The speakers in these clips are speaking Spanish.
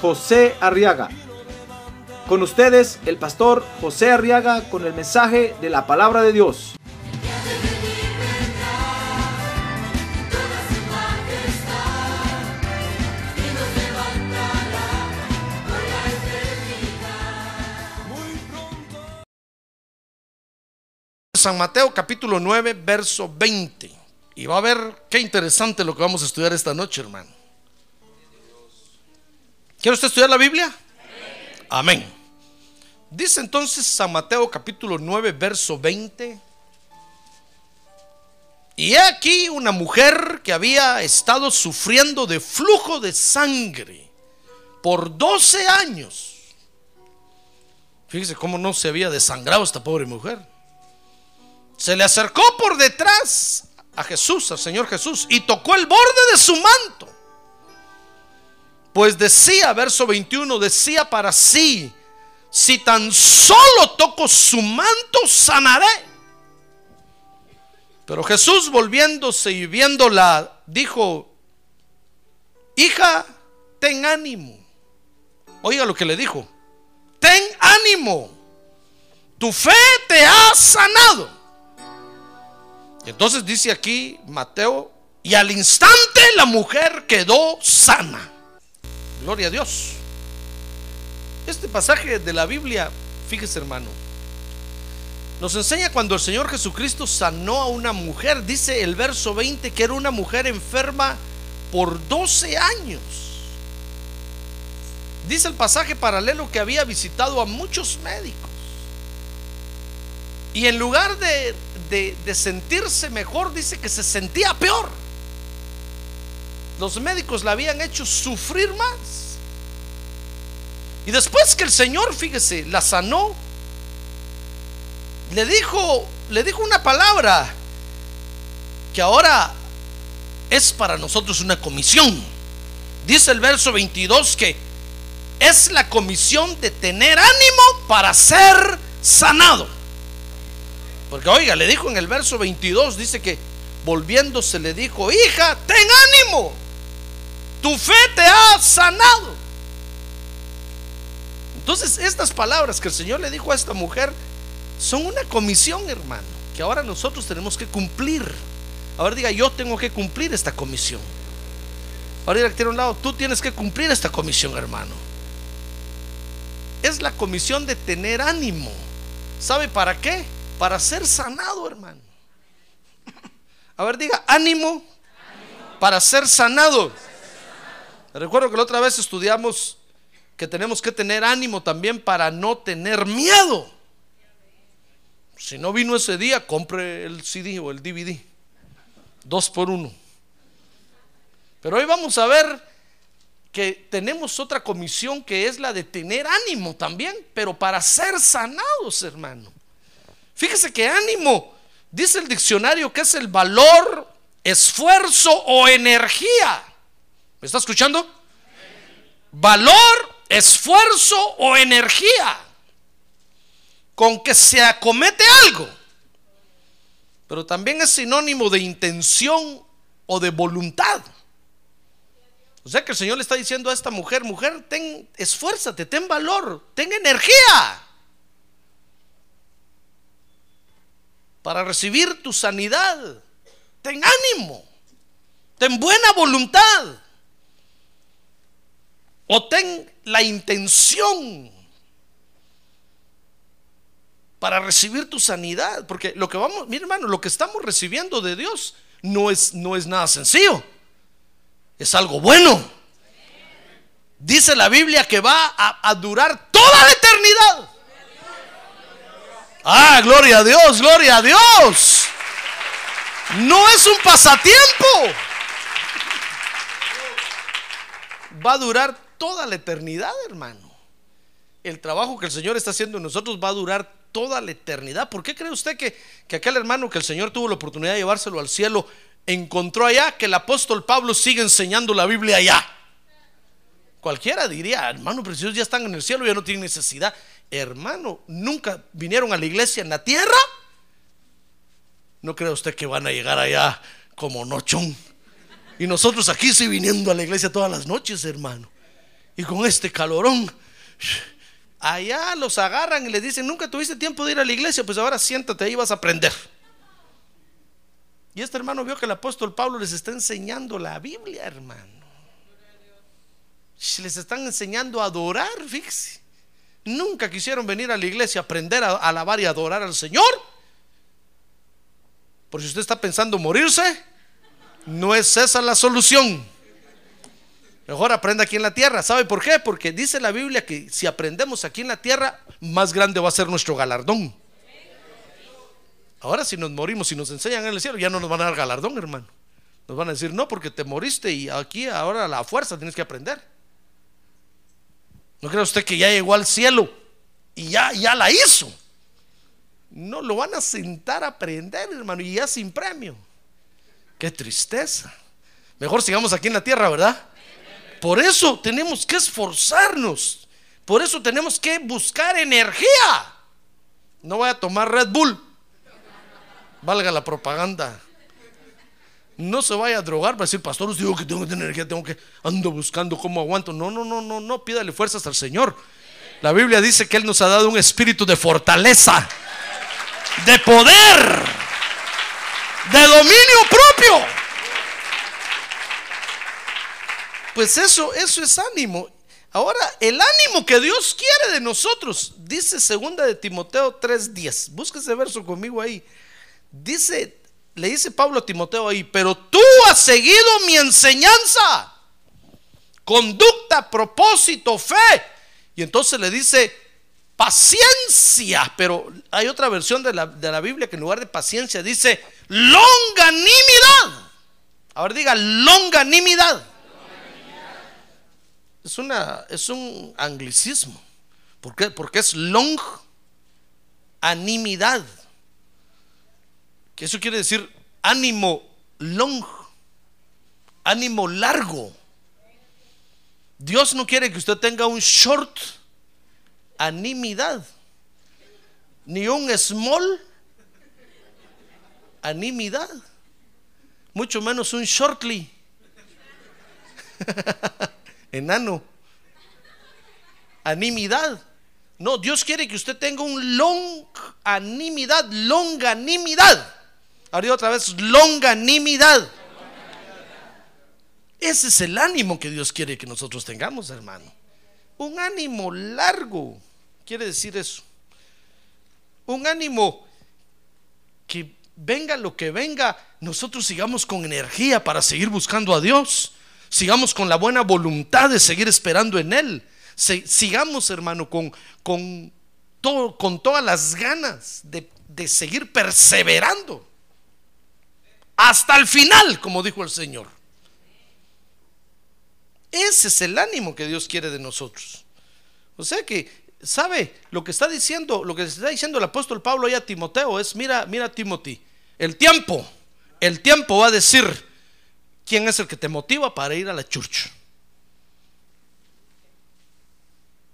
José Arriaga. Con ustedes, el pastor José Arriaga con el mensaje de la palabra de Dios. San Mateo capítulo 9, verso 20. Y va a ver qué interesante lo que vamos a estudiar esta noche, hermano. ¿Quiere usted estudiar la Biblia? Amén. Dice entonces San Mateo capítulo 9, verso 20. Y he aquí una mujer que había estado sufriendo de flujo de sangre por 12 años. Fíjese cómo no se había desangrado esta pobre mujer. Se le acercó por detrás a Jesús, al Señor Jesús, y tocó el borde de su manto. Pues decía, verso 21, decía para sí, si tan solo toco su manto, sanaré. Pero Jesús volviéndose y viéndola, dijo, hija, ten ánimo. Oiga lo que le dijo, ten ánimo, tu fe te ha sanado. Entonces dice aquí Mateo, y al instante la mujer quedó sana. Gloria a Dios. Este pasaje de la Biblia, fíjese hermano, nos enseña cuando el Señor Jesucristo sanó a una mujer, dice el verso 20 que era una mujer enferma por 12 años. Dice el pasaje paralelo que había visitado a muchos médicos. Y en lugar de, de, de sentirse mejor, dice que se sentía peor. Los médicos la habían hecho sufrir más. Y después que el Señor, fíjese, la sanó, le dijo, le dijo una palabra que ahora es para nosotros una comisión. Dice el verso 22 que es la comisión de tener ánimo para ser sanado. Porque oiga, le dijo en el verso 22, dice que volviéndose le dijo, hija, ten ánimo, tu fe te ha sanado. Entonces, estas palabras que el Señor le dijo a esta mujer son una comisión, hermano, que ahora nosotros tenemos que cumplir. Ahora diga, yo tengo que cumplir esta comisión. Ahora diga que tiene un lado, tú tienes que cumplir esta comisión, hermano. Es la comisión de tener ánimo. ¿Sabe para qué? Para ser sanado, hermano. A ver, diga, ánimo, para ser sanado. Recuerdo que la otra vez estudiamos que tenemos que tener ánimo también para no tener miedo. Si no vino ese día, compre el CD o el DVD. Dos por uno. Pero hoy vamos a ver que tenemos otra comisión que es la de tener ánimo también, pero para ser sanados, hermano. Fíjese que ánimo, dice el diccionario, que es el valor, esfuerzo o energía. ¿Me está escuchando? Valor, esfuerzo o energía con que se acomete algo. Pero también es sinónimo de intención o de voluntad. O sea que el Señor le está diciendo a esta mujer, mujer, ten, esfuérzate, ten valor, ten energía para recibir tu sanidad. Ten ánimo, ten buena voluntad o ten la intención para recibir tu sanidad, porque lo que vamos, mi hermano, lo que estamos recibiendo de Dios no es no es nada sencillo. Es algo bueno. Dice la Biblia que va a, a durar toda la eternidad. Ah, gloria a Dios, gloria a Dios. No es un pasatiempo. Va a durar toda la eternidad, hermano. el trabajo que el Señor está haciendo en nosotros va a durar toda la eternidad. ¿Por qué cree usted que, que aquel hermano que el Señor tuvo la oportunidad de llevárselo al cielo encontró allá que el apóstol Pablo sigue enseñando la Biblia allá? Cualquiera diría, hermano, pero si ellos ya están en el cielo, ya no tienen necesidad. Hermano, nunca vinieron a la iglesia en la tierra. No cree usted que van a llegar allá como nochón. Y nosotros aquí sí viniendo a la iglesia todas las noches, hermano. Y con este calorón. Allá los agarran y les dicen, nunca tuviste tiempo de ir a la iglesia, pues ahora siéntate ahí vas a aprender. Y este hermano vio que el apóstol Pablo les está enseñando la Biblia, hermano. Les están enseñando a adorar, fíjese. Nunca quisieron venir a la iglesia a aprender a alabar y adorar al Señor. Por si usted está pensando morirse, no es esa la solución. Mejor aprenda aquí en la tierra. ¿Sabe por qué? Porque dice la Biblia que si aprendemos aquí en la tierra, más grande va a ser nuestro galardón. Ahora si nos morimos y nos enseñan en el cielo, ya no nos van a dar galardón, hermano. Nos van a decir, no, porque te moriste y aquí ahora la fuerza tienes que aprender. ¿No cree usted que ya llegó al cielo y ya, ya la hizo? No, lo van a sentar a aprender, hermano, y ya sin premio. Qué tristeza. Mejor sigamos aquí en la tierra, ¿verdad? Por eso tenemos que esforzarnos. Por eso tenemos que buscar energía. No voy a tomar Red Bull. Valga la propaganda. No se vaya a drogar para decir, pastor, os digo que tengo que tener energía, tengo que ando buscando cómo aguanto. No, no, no, no, no, pídale fuerzas al Señor. La Biblia dice que Él nos ha dado un espíritu de fortaleza, de poder, de dominio propio. Pues eso, eso es ánimo. Ahora, el ánimo que Dios quiere de nosotros, dice segunda de Timoteo 3:10. Busque ese verso conmigo ahí. Dice le dice Pablo a Timoteo ahí, pero tú has seguido mi enseñanza, conducta, propósito, fe. Y entonces le dice, paciencia, pero hay otra versión de la, de la Biblia que en lugar de paciencia dice longanimidad. Ahora diga longanimidad. Es, una, es un anglicismo. ¿Por qué? Porque es longanimidad que eso quiere decir ánimo long, ánimo largo. Dios no quiere que usted tenga un short animidad, ni un small animidad, mucho menos un shortly, enano, animidad. No, Dios quiere que usted tenga un long animidad, longanimidad. Ahora otra vez, longanimidad. Ese es el ánimo que Dios quiere que nosotros tengamos, hermano. Un ánimo largo quiere decir eso. Un ánimo que venga lo que venga, nosotros sigamos con energía para seguir buscando a Dios. Sigamos con la buena voluntad de seguir esperando en Él. sigamos, hermano, con, con, todo, con todas las ganas de, de seguir perseverando hasta el final, como dijo el Señor. Ese es el ánimo que Dios quiere de nosotros. O sea que, ¿sabe? Lo que está diciendo, lo que está diciendo el apóstol Pablo a Timoteo es, mira, mira Timothy, el tiempo, el tiempo va a decir quién es el que te motiva para ir a la church.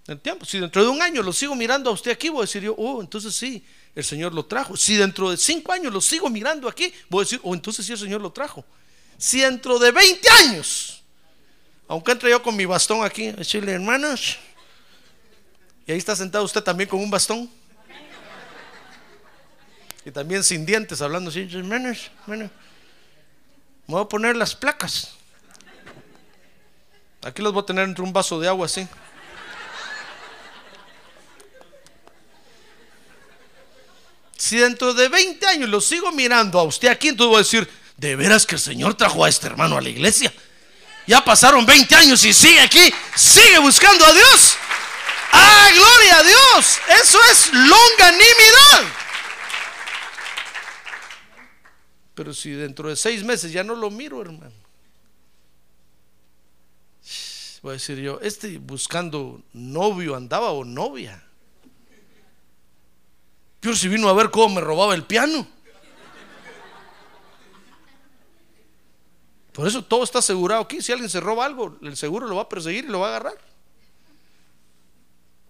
El tiempo, si dentro de un año lo sigo mirando a usted aquí, voy a decir yo, oh, entonces sí, el Señor lo trajo. Si dentro de cinco años lo sigo mirando aquí, voy a decir, oh, entonces sí el Señor lo trajo. Si dentro de 20 años, aunque entre yo con mi bastón aquí, decirle, hermanos, y ahí está sentado usted también con un bastón. Y también sin dientes, hablando así, hermanos, bueno, me voy a poner las placas. Aquí los voy a tener entre un vaso de agua así. Si dentro de 20 años lo sigo mirando a usted aquí, entonces voy a decir, de veras que el Señor trajo a este hermano a la iglesia. Ya pasaron 20 años y sigue aquí, sigue buscando a Dios. ¡Ah, gloria a Dios! Eso es longanimidad. Pero si dentro de seis meses ya no lo miro, hermano. Voy a decir yo, este buscando novio andaba o novia. Yo si vino a ver cómo me robaba el piano. Por eso todo está asegurado aquí. Si alguien se roba algo, el seguro lo va a perseguir y lo va a agarrar.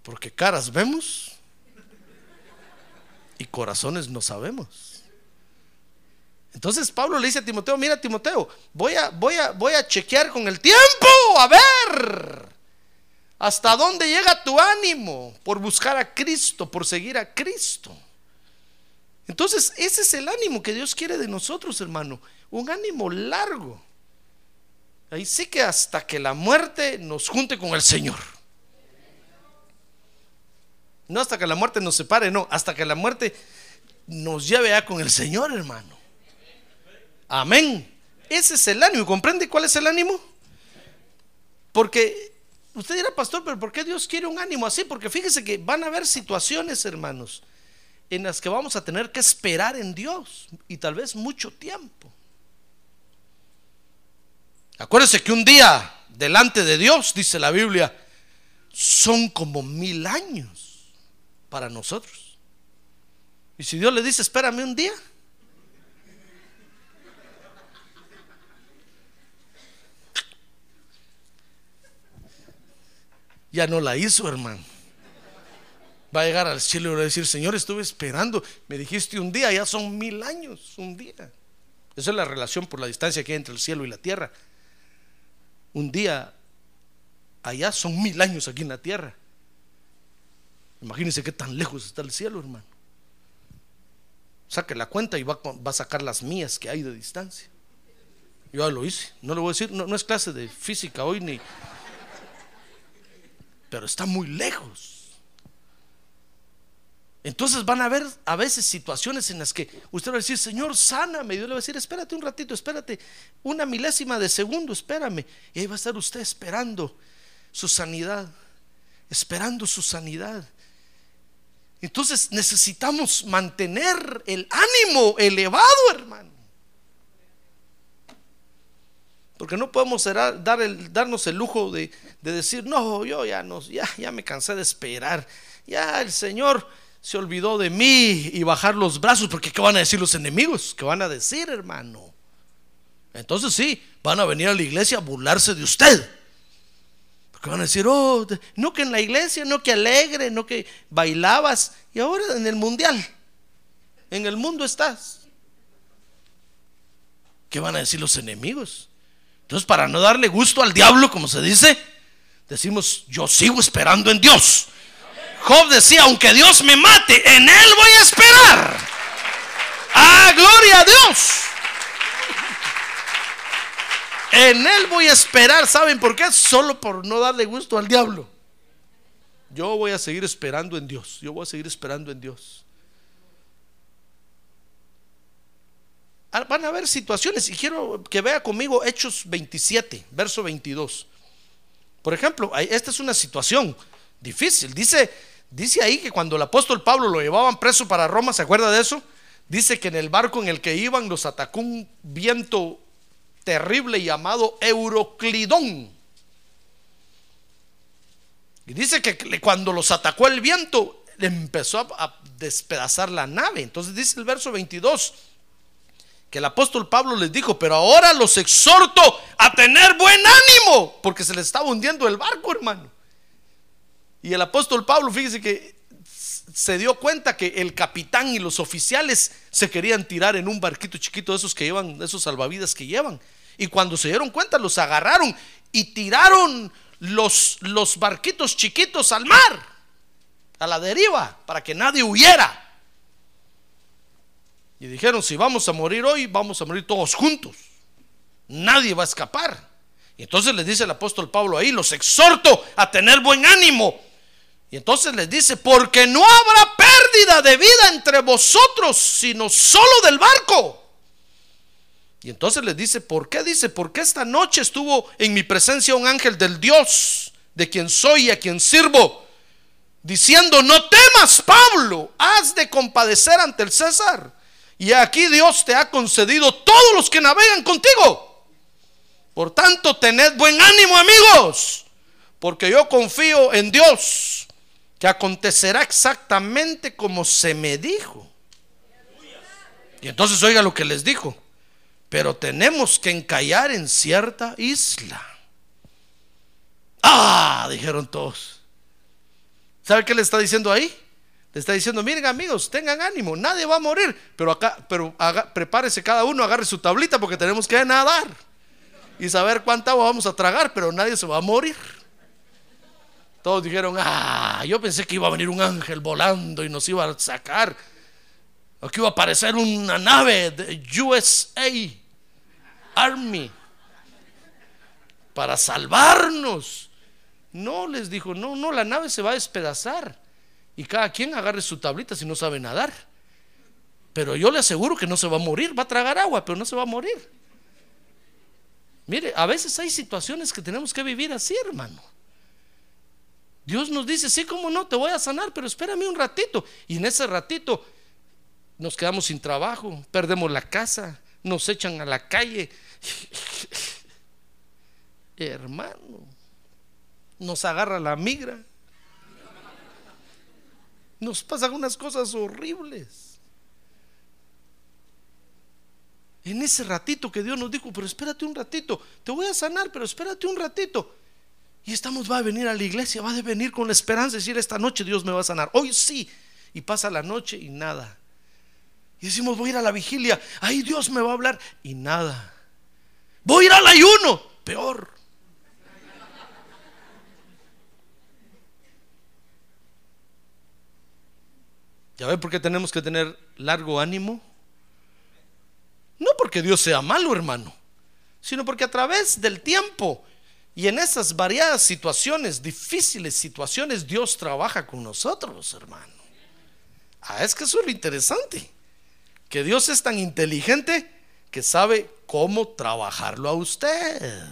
Porque caras vemos y corazones no sabemos. Entonces Pablo le dice a Timoteo, mira Timoteo, voy a, voy a, voy a chequear con el tiempo, a ver, hasta dónde llega tu ánimo por buscar a Cristo, por seguir a Cristo. Entonces ese es el ánimo que Dios quiere de nosotros, hermano, un ánimo largo. Ahí sí que hasta que la muerte nos junte con el Señor. No hasta que la muerte nos separe, no, hasta que la muerte nos lleve a con el Señor, hermano. Amén. Ese es el ánimo. ¿Comprende cuál es el ánimo? Porque usted dirá, pastor, pero ¿por qué Dios quiere un ánimo así? Porque fíjese que van a haber situaciones, hermanos, en las que vamos a tener que esperar en Dios y tal vez mucho tiempo. Acuérdese que un día delante de Dios, dice la Biblia, son como mil años para nosotros. Y si Dios le dice, espérame un día, ya no la hizo, hermano. Va a llegar al cielo y va a decir, Señor, estuve esperando, me dijiste un día, ya son mil años, un día. Esa es la relación por la distancia que hay entre el cielo y la tierra. Un día allá son mil años aquí en la tierra. Imagínense qué tan lejos está el cielo, hermano. Saque la cuenta y va, a sacar las mías que hay de distancia. Yo ya lo hice. No le voy a decir, no es clase de física hoy ni, pero está muy lejos. Entonces van a haber a veces situaciones en las que usted va a decir, Señor, sáname. Dios le va a decir, espérate un ratito, espérate, una milésima de segundo, espérame. Y ahí va a estar usted esperando su sanidad, esperando su sanidad. Entonces necesitamos mantener el ánimo elevado, hermano. Porque no podemos dar darnos el lujo de, decir, no, yo ya, no, ya, ya me cansé de esperar. Ya el Señor se olvidó de mí y bajar los brazos, porque ¿qué van a decir los enemigos? ¿Qué van a decir, hermano? Entonces sí, van a venir a la iglesia a burlarse de usted. Porque van a decir, oh, no que en la iglesia, no que alegre, no que bailabas, y ahora en el mundial, en el mundo estás. ¿Qué van a decir los enemigos? Entonces, para no darle gusto al diablo, como se dice, decimos, yo sigo esperando en Dios. Job decía, aunque Dios me mate, en Él voy a esperar. Ah, gloria a Dios. En Él voy a esperar. ¿Saben por qué? Solo por no darle gusto al diablo. Yo voy a seguir esperando en Dios. Yo voy a seguir esperando en Dios. Van a haber situaciones y quiero que vea conmigo Hechos 27, verso 22. Por ejemplo, esta es una situación difícil. Dice, dice ahí que cuando el apóstol Pablo lo llevaban preso para Roma, ¿se acuerda de eso? Dice que en el barco en el que iban los atacó un viento terrible llamado Euroclidón. Y dice que cuando los atacó el viento, empezó a, a despedazar la nave. Entonces dice el verso 22 que el apóstol Pablo les dijo, pero ahora los exhorto a tener buen ánimo, porque se les estaba hundiendo el barco, hermano. Y el apóstol Pablo, fíjese que se dio cuenta que el capitán y los oficiales se querían tirar en un barquito chiquito de esos que llevan, de esos salvavidas que llevan. Y cuando se dieron cuenta, los agarraron y tiraron los, los barquitos chiquitos al mar, a la deriva, para que nadie huyera. Y dijeron, si vamos a morir hoy, vamos a morir todos juntos. Nadie va a escapar. Y entonces les dice el apóstol Pablo ahí, los exhorto a tener buen ánimo. Y entonces les dice, porque no habrá pérdida de vida entre vosotros, sino solo del barco. Y entonces les dice, ¿por qué? Dice, porque esta noche estuvo en mi presencia un ángel del Dios, de quien soy y a quien sirvo, diciendo, no temas, Pablo, has de compadecer ante el César y aquí Dios te ha concedido todos los que navegan contigo. Por tanto, tened buen ánimo, amigos, porque yo confío en Dios, que acontecerá exactamente como se me dijo. Y entonces oiga lo que les dijo, pero tenemos que encallar en cierta isla. Ah, dijeron todos. ¿Sabe qué le está diciendo ahí? Le está diciendo, miren amigos, tengan ánimo, nadie va a morir, pero acá, pero prepárese cada uno, agarre su tablita porque tenemos que nadar y saber cuánta agua vamos a tragar, pero nadie se va a morir. Todos dijeron, ah, yo pensé que iba a venir un ángel volando y nos iba a sacar. O que iba a aparecer una nave de USA Army para salvarnos. No, les dijo, no, no, la nave se va a despedazar. Y cada quien agarre su tablita si no sabe nadar. Pero yo le aseguro que no se va a morir, va a tragar agua, pero no se va a morir. Mire, a veces hay situaciones que tenemos que vivir así, hermano. Dios nos dice, sí, como no, te voy a sanar, pero espérame un ratito. Y en ese ratito nos quedamos sin trabajo, perdemos la casa, nos echan a la calle. hermano, nos agarra la migra. Nos pasan unas cosas horribles. En ese ratito que Dios nos dijo, pero espérate un ratito, te voy a sanar, pero espérate un ratito. Y estamos, va a venir a la iglesia, va a venir con la esperanza de decir, esta noche Dios me va a sanar. Hoy sí. Y pasa la noche y nada. Y decimos, voy a ir a la vigilia, ahí Dios me va a hablar y nada. Voy a ir al ayuno, peor. ¿Ya ve por qué tenemos que tener largo ánimo? No porque Dios sea malo, hermano, sino porque a través del tiempo y en esas variadas situaciones, difíciles situaciones, Dios trabaja con nosotros, hermano. Ah, es que eso es lo interesante. Que Dios es tan inteligente que sabe cómo trabajarlo a usted.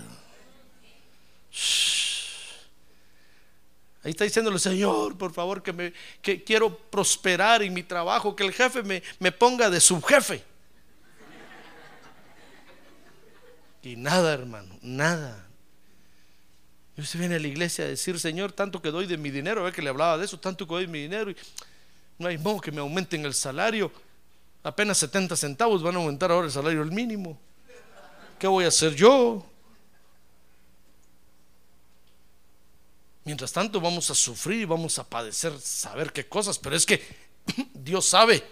Ahí está diciéndole, Señor, por favor, que, me, que quiero prosperar en mi trabajo, que el jefe me, ponga de subjefe. Y nada, hermano, nada. Y usted viene a la iglesia a decir, Señor, tanto que doy de mi dinero, ve que le hablaba de eso, tanto que doy de mi dinero, y no hay modo que me aumenten el salario. Apenas 70 centavos van a aumentar ahora el salario el mínimo. ¿Qué voy a hacer yo? Mientras tanto vamos a sufrir y vamos a padecer saber qué cosas, pero es que Dios sabe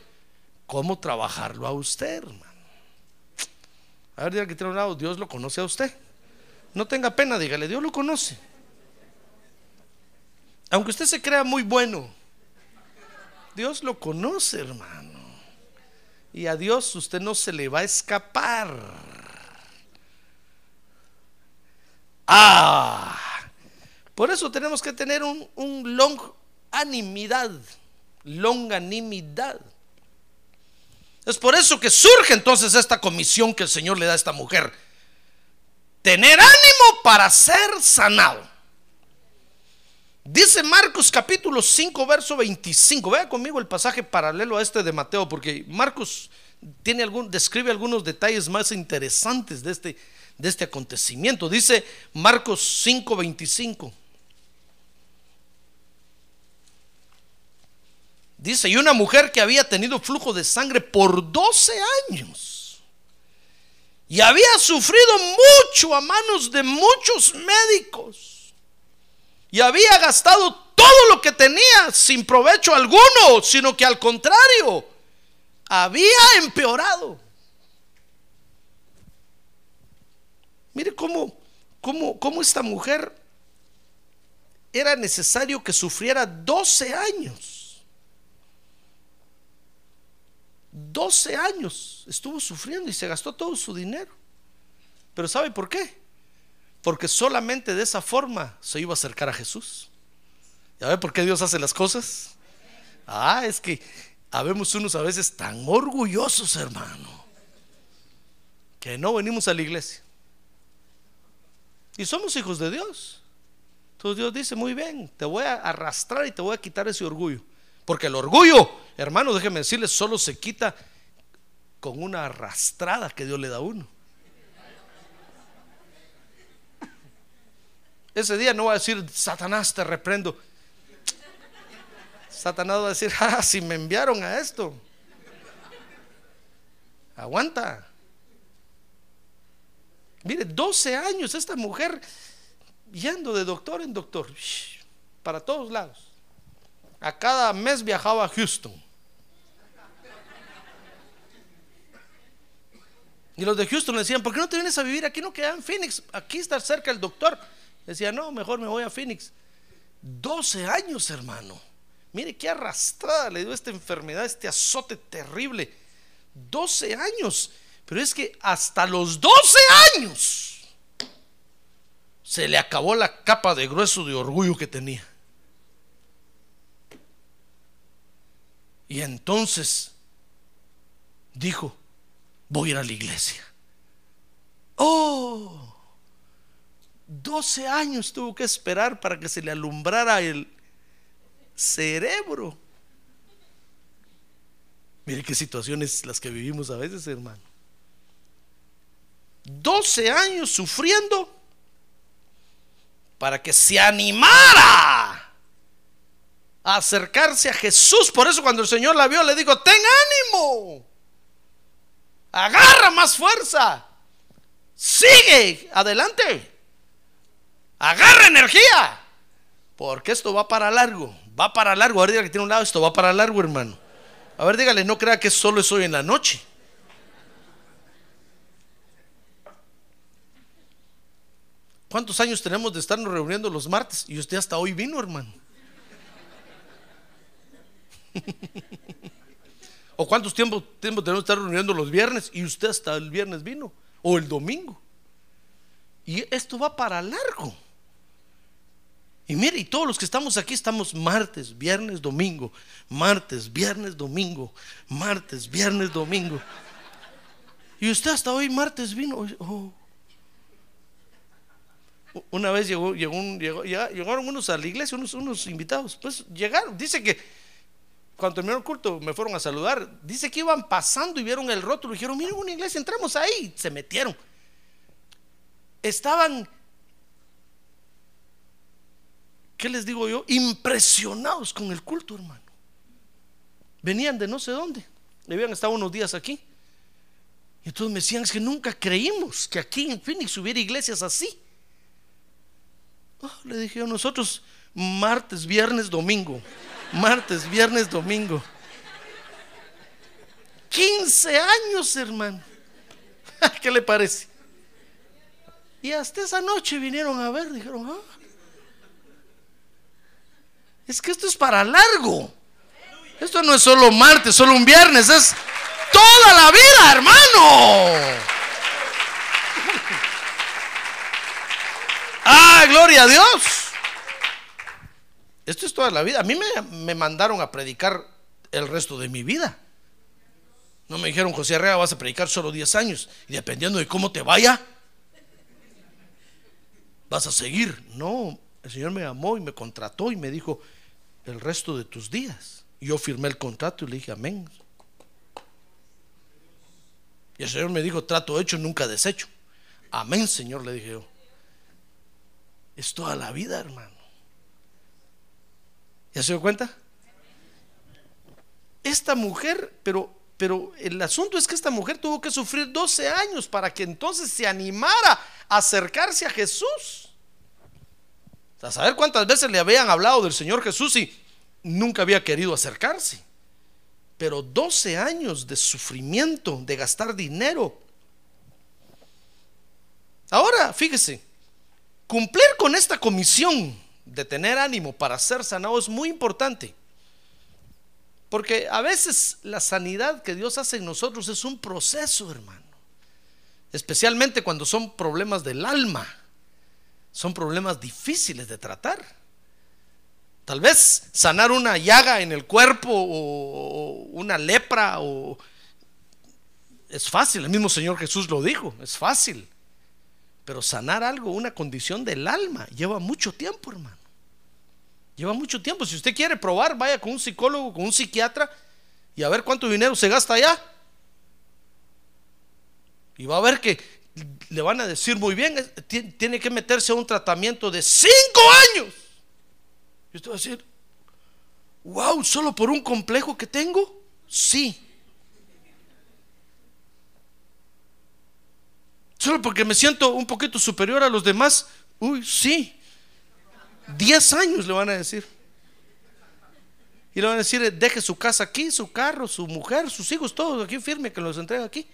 cómo trabajarlo a usted, hermano. A ver, diga que tiene un lado, Dios lo conoce a usted. No tenga pena, dígale, Dios lo conoce. Aunque usted se crea muy bueno, Dios lo conoce, hermano. Y a Dios usted no se le va a escapar. Ah, por eso tenemos que tener un, longanimidad, longanimidad. Es por eso que surge entonces esta comisión que el Señor le da a esta mujer. Tener ánimo para ser sanado. Dice Marcos capítulo 5, verso 25. Vea conmigo el pasaje paralelo a este de Mateo, porque Marcos tiene algún, describe algunos detalles más interesantes de este, de este acontecimiento. Dice Marcos 5, 25. Dice, y una mujer que había tenido flujo de sangre por 12 años. Y había sufrido mucho a manos de muchos médicos. Y había gastado todo lo que tenía sin provecho alguno, sino que al contrario, había empeorado. Mire cómo, cómo, cómo esta mujer era necesario que sufriera 12 años 12 años estuvo sufriendo y se gastó todo su dinero. Pero ¿sabe por qué? Porque solamente de esa forma se iba a acercar a Jesús. ¿Ya ve por qué Dios hace las cosas? Ah, es que habemos unos a veces tan orgullosos, hermano, que no venimos a la iglesia. Y somos hijos de Dios. Entonces Dios dice, muy bien, te voy a arrastrar y te voy a quitar ese orgullo. Porque el orgullo, hermano, déjeme decirles, solo se quita con una arrastrada que Dios le da a uno. Ese día no va a decir, Satanás, te reprendo. Satanás va a decir, ah, si me enviaron a esto. Aguanta. Mire, 12 años esta mujer yendo de doctor en doctor, para todos lados. A cada mes viajaba a Houston. Y los de Houston le decían, ¿por qué no te vienes a vivir aquí? No queda en Phoenix, aquí está cerca el doctor. Decía, no, mejor me voy a Phoenix. 12 años, hermano. Mire qué arrastrada le dio esta enfermedad, este azote terrible. 12 años. Pero es que hasta los 12 años se le acabó la capa de grueso de orgullo que tenía. Y entonces dijo, voy a ir a la iglesia. Oh, 12 años tuvo que esperar para que se le alumbrara el cerebro. Mire qué situaciones las que vivimos a veces, hermano. 12 años sufriendo para que se animara a acercarse a Jesús. Por eso cuando el Señor la vio le dijo, ten ánimo, agarra más fuerza, sigue adelante, agarra energía, porque esto va para largo, va para largo. A ver, que tiene un lado, esto va para largo, hermano. A ver, dígale, no crea que solo es hoy en la noche. ¿Cuántos años tenemos de estarnos reuniendo los martes? Y usted hasta hoy vino, hermano. ¿O cuántos tiempos tiempo tenemos de estar reuniendo los viernes? Y usted hasta el viernes vino. O el domingo. Y esto va para largo. Y mire, y todos los que estamos aquí estamos martes, viernes, domingo. Martes, viernes, domingo. Martes, viernes, domingo. Y usted hasta hoy martes vino. Oh, una vez llegó, llegó llegaron unos a la iglesia, unos, unos invitados. Pues llegaron, dice que cuando terminó el culto me fueron a saludar. Dice que iban pasando y vieron el rótulo y dijeron, miren una iglesia, entramos ahí. Se metieron. Estaban, ¿qué les digo yo? Impresionados con el culto, hermano. Venían de no sé dónde. Habían estado unos días aquí. Y entonces me decían, es que nunca creímos que aquí en Phoenix hubiera iglesias así. Oh, le dije a nosotros martes, viernes, domingo. Martes, viernes, domingo. 15 años, hermano. ¿Qué le parece? Y hasta esa noche vinieron a ver, dijeron, ah, es que esto es para largo. Esto no es solo martes, solo un viernes, es toda la vida, hermano. Ah, gloria a Dios. Esto es toda la vida. A mí me, mandaron a predicar el resto de mi vida. No me dijeron, José Arrea, vas a predicar solo 10 años. Y dependiendo de cómo te vaya, vas a seguir. No, el Señor me amó y me contrató y me dijo, el resto de tus días. Yo firmé el contrato y le dije, amén. Y el Señor me dijo, trato hecho, nunca deshecho. Amén, Señor, le dije yo. Es toda la vida, hermano. ¿Ya se dio cuenta? Esta mujer, pero, pero el asunto es que esta mujer tuvo que sufrir 12 años para que entonces se animara a acercarse a Jesús. A saber cuántas veces le habían hablado del Señor Jesús y nunca había querido acercarse. Pero 12 años de sufrimiento, de gastar dinero. Ahora, fíjese, Cumplir con esta comisión de tener ánimo para ser sanado es muy importante. Porque a veces la sanidad que Dios hace en nosotros es un proceso, hermano. Especialmente cuando son problemas del alma. Son problemas difíciles de tratar. Tal vez sanar una llaga en el cuerpo o una lepra o es fácil, el mismo Señor Jesús lo dijo, es fácil. Pero sanar algo, una condición del alma, lleva mucho tiempo, hermano. Lleva mucho tiempo. Si usted quiere probar, vaya con un psicólogo, con un psiquiatra y a ver cuánto dinero se gasta allá. Y va a ver que le van a decir muy bien, tiene que meterse a un tratamiento de cinco años. Y usted va a decir, wow, solo por un complejo que tengo. Sí. Solo porque me siento un poquito superior a los demás. Uy, sí. Diez años le van a decir. Y le van a decir, deje su casa aquí, su carro, su mujer, sus hijos, todos aquí firme, que los entrega aquí.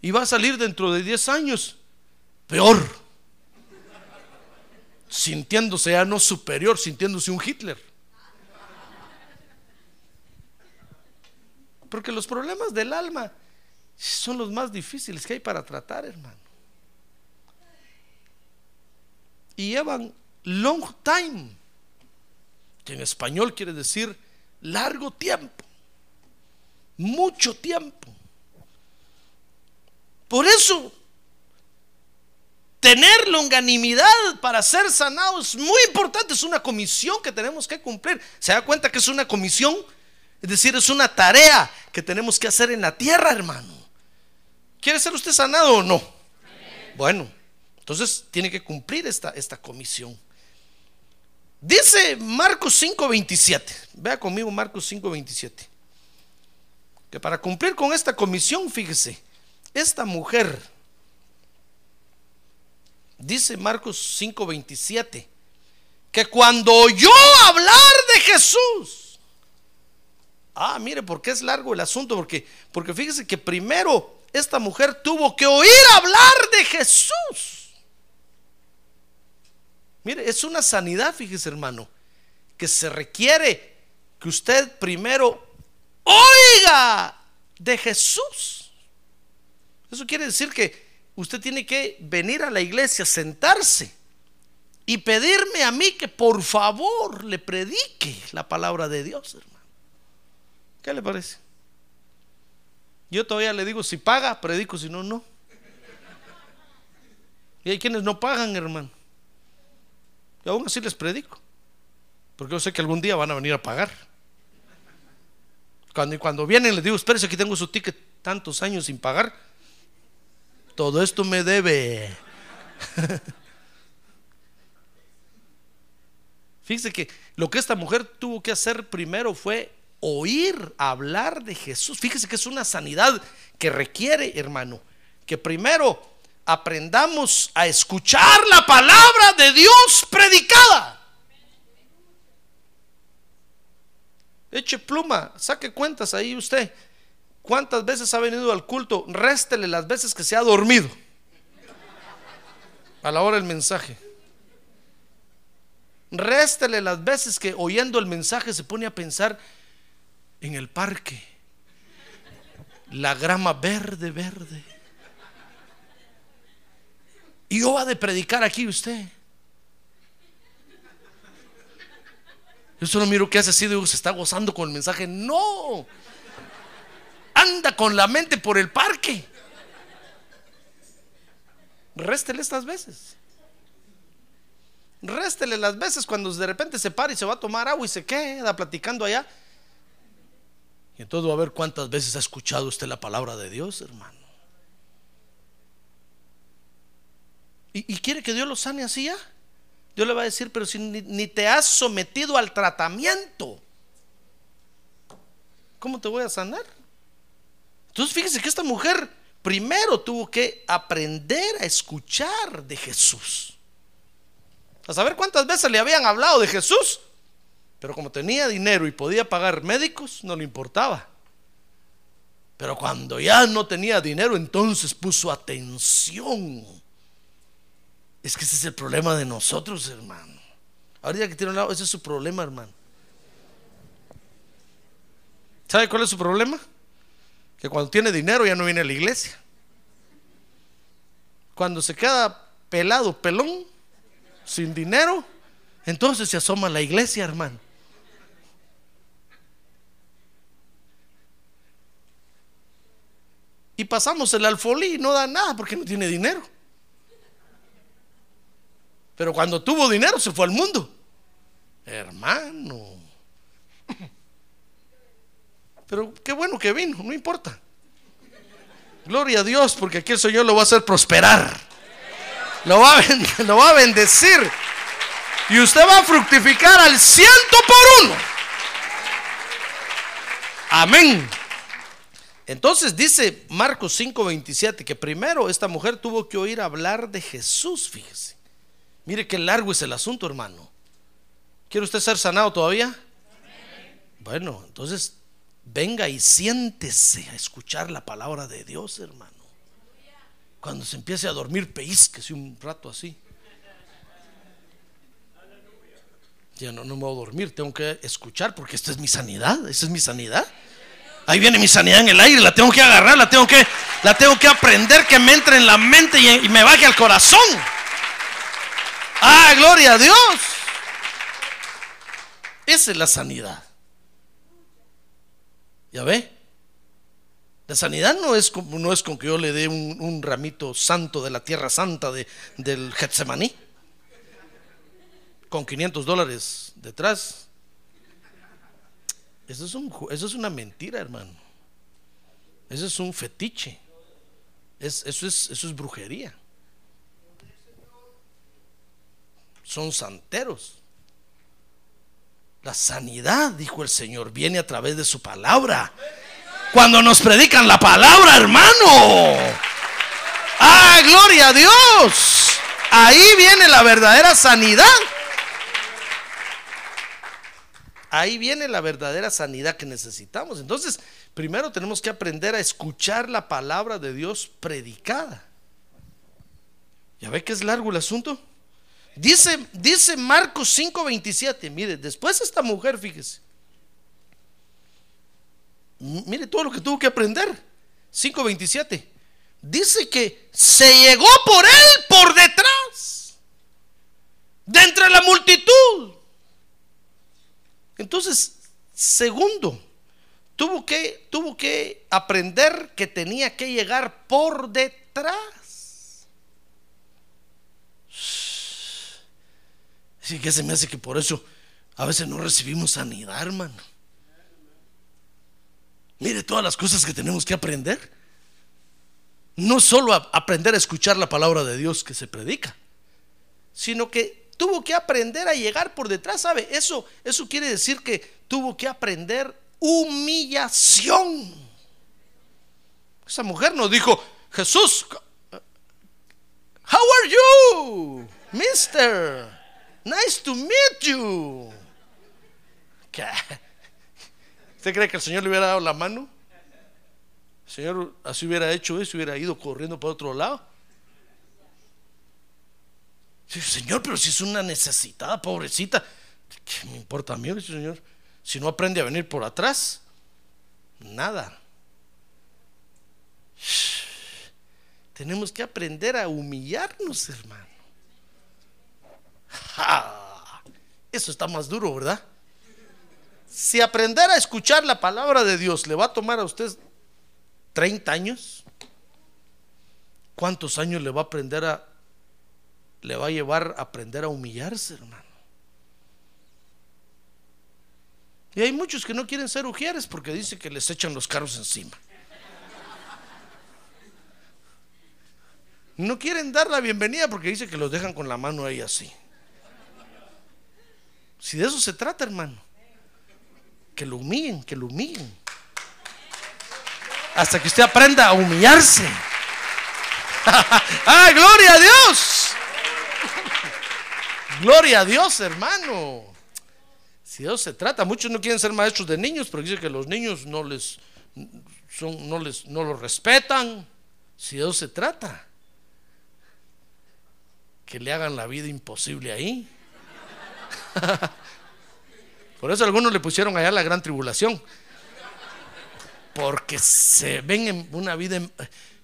Y va a salir dentro de 10 años peor. Sintiéndose ya no superior, sintiéndose un Hitler. Porque los problemas del alma son los más difíciles que hay para tratar, hermano. Y llevan long time, que en español quiere decir largo tiempo, mucho tiempo. Por eso, tener longanimidad para ser sanado es muy importante, es una comisión que tenemos que cumplir. ¿Se da cuenta que es una comisión? Es decir, es una tarea que tenemos que hacer en la tierra, hermano. ¿Quiere ser usted sanado o no? Bueno, entonces tiene que cumplir esta, esta comisión. Dice Marcos 5:27. Vea conmigo Marcos 5:27. Que para cumplir con esta comisión, fíjese, esta mujer, dice Marcos 5:27, que cuando oyó hablar de Jesús, ah, mire, porque es largo el asunto, porque, porque fíjese que primero esta mujer tuvo que oír hablar de Jesús. Mire, es una sanidad, fíjese hermano, que se requiere que usted primero oiga de Jesús. Eso quiere decir que usted tiene que venir a la iglesia, sentarse y pedirme a mí que por favor le predique la palabra de Dios, hermano. ¿Qué le parece? Yo todavía le digo, si paga, predico, si no, no. Y hay quienes no pagan, hermano. Y aún así les predico. Porque yo sé que algún día van a venir a pagar. Cuando, y cuando vienen les digo, espérese, aquí tengo su ticket tantos años sin pagar. Todo esto me debe. Fíjese que lo que esta mujer tuvo que hacer primero fue oír hablar de Jesús. Fíjese que es una sanidad que requiere, hermano, que primero aprendamos a escuchar la palabra de Dios predicada. Eche pluma, saque cuentas ahí usted. ¿Cuántas veces ha venido al culto? Réstele las veces que se ha dormido. A la hora del mensaje. Réstele las veces que oyendo el mensaje se pone a pensar en el parque. La grama verde, verde. Y yo va de predicar aquí usted. Yo solo miro que hace así, digo, se está gozando con el mensaje. No, anda con la mente por el parque. Réstele estas veces. Réstele las veces cuando de repente se para y se va a tomar agua y se queda platicando allá. Y entonces va a ver cuántas veces ha escuchado usted la palabra de Dios, hermano. ¿Y, quiere que Dios lo sane así ya? Dios le va a decir, pero si ni, ni te has sometido al tratamiento, ¿cómo te voy a sanar? Entonces fíjese que esta mujer primero tuvo que aprender a escuchar de Jesús. A saber cuántas veces le habían hablado de Jesús, pero como tenía dinero y podía pagar médicos, no le importaba. Pero cuando ya no tenía dinero, entonces puso atención. Es que ese es el problema de nosotros, hermano. Ahorita que tiene un lado, ese es su problema, hermano. ¿Sabe cuál es su problema? Que cuando tiene dinero ya no viene a la iglesia. Cuando se queda pelado, pelón, sin dinero, entonces se asoma a la iglesia, hermano. Y pasamos el alfolí y no da nada porque no tiene dinero. Pero cuando tuvo dinero se fue al mundo. Hermano. Pero qué bueno que vino, no importa. Gloria a Dios, porque aquí el Señor lo va a hacer prosperar. Lo va a, lo va a bendecir. Y usted va a fructificar al ciento por uno. Amén. Entonces dice Marcos 5:27 que primero esta mujer tuvo que oír hablar de Jesús, fíjese. Mire qué largo es el asunto, hermano. ¿Quiere usted ser sanado todavía? Bueno, entonces venga y siéntese a escuchar la palabra de Dios, hermano. Cuando se empiece a dormir, peísquese un rato así. Ya no, no me voy a dormir, tengo que escuchar porque esta es mi sanidad, esa es mi sanidad. Ahí viene mi sanidad en el aire, la tengo que agarrar, la tengo que, la tengo que aprender que me entre en la mente y, y me baje al corazón. Ah, gloria a Dios. Esa es la sanidad. ¿Ya ve? La sanidad no es, no es con que yo le dé un, ramito santo de la tierra santa de, del Getsemaní. Con 500 dólares detrás. Eso es, un eso es una mentira, hermano. Eso es un fetiche. Es- eso, es, eso es brujería. Son santeros. La sanidad, dijo el Señor, viene a través de su palabra. Cuando nos predican la palabra, hermano. Ah, gloria a Dios. Ahí viene la verdadera sanidad. Ahí viene la verdadera sanidad que necesitamos. Entonces, primero tenemos que aprender a escuchar la palabra de Dios predicada. ¿Ya ve que es largo el asunto? Dice, dice Marcos 5:27, mire, después esta mujer, fíjese, mire todo lo que tuvo que aprender. 5:27. Dice que se llegó por él por detrás, de entre la multitud. Entonces, segundo, tuvo que, tuvo que aprender que tenía que llegar por detrás. Así que se me hace que por eso a veces no recibimos sanidad, hermano. Mire todas las cosas que tenemos que aprender. No solo a- aprender a escuchar la palabra de Dios que se predica, sino que tuvo que aprender a llegar por detrás, ¿sabe? Eso, eso quiere decir que tuvo que aprender humillación. Esa mujer nos dijo, Jesús, how are you, mister? Nice to meet you. ¿Qué? ¿Usted cree que el Señor le hubiera dado la mano? El Señor así hubiera hecho eso, hubiera ido corriendo para otro lado. Señor, pero si es una necesitada, pobrecita, ¿qué me importa a mí, Señor? Si no aprende a venir por atrás, nada. Tenemos que aprender a humillarnos, hermano. Eso está más duro, ¿verdad? Si aprender a escuchar la palabra de Dios le va a tomar a usted 30 años, ¿cuántos años le va a aprender a le va a llevar a aprender a humillarse, hermano? Y hay muchos que no quieren ser ujieres porque dicen que les echan los carros encima. No quieren dar la bienvenida porque dicen que los dejan con la mano ahí así. Si de eso se trata, hermano. Que lo humillen, que lo humillen. Hasta que usted aprenda a humillarse. ¡Ah, gloria a Dios! Gloria a Dios, hermano. Si de eso se trata, muchos no quieren ser maestros de niños, pero dicen que los niños no les son, no les no los respetan. Si de eso se trata, que le hagan la vida imposible ahí. Por eso algunos le pusieron allá la gran tribulación. Porque se ven en una vida...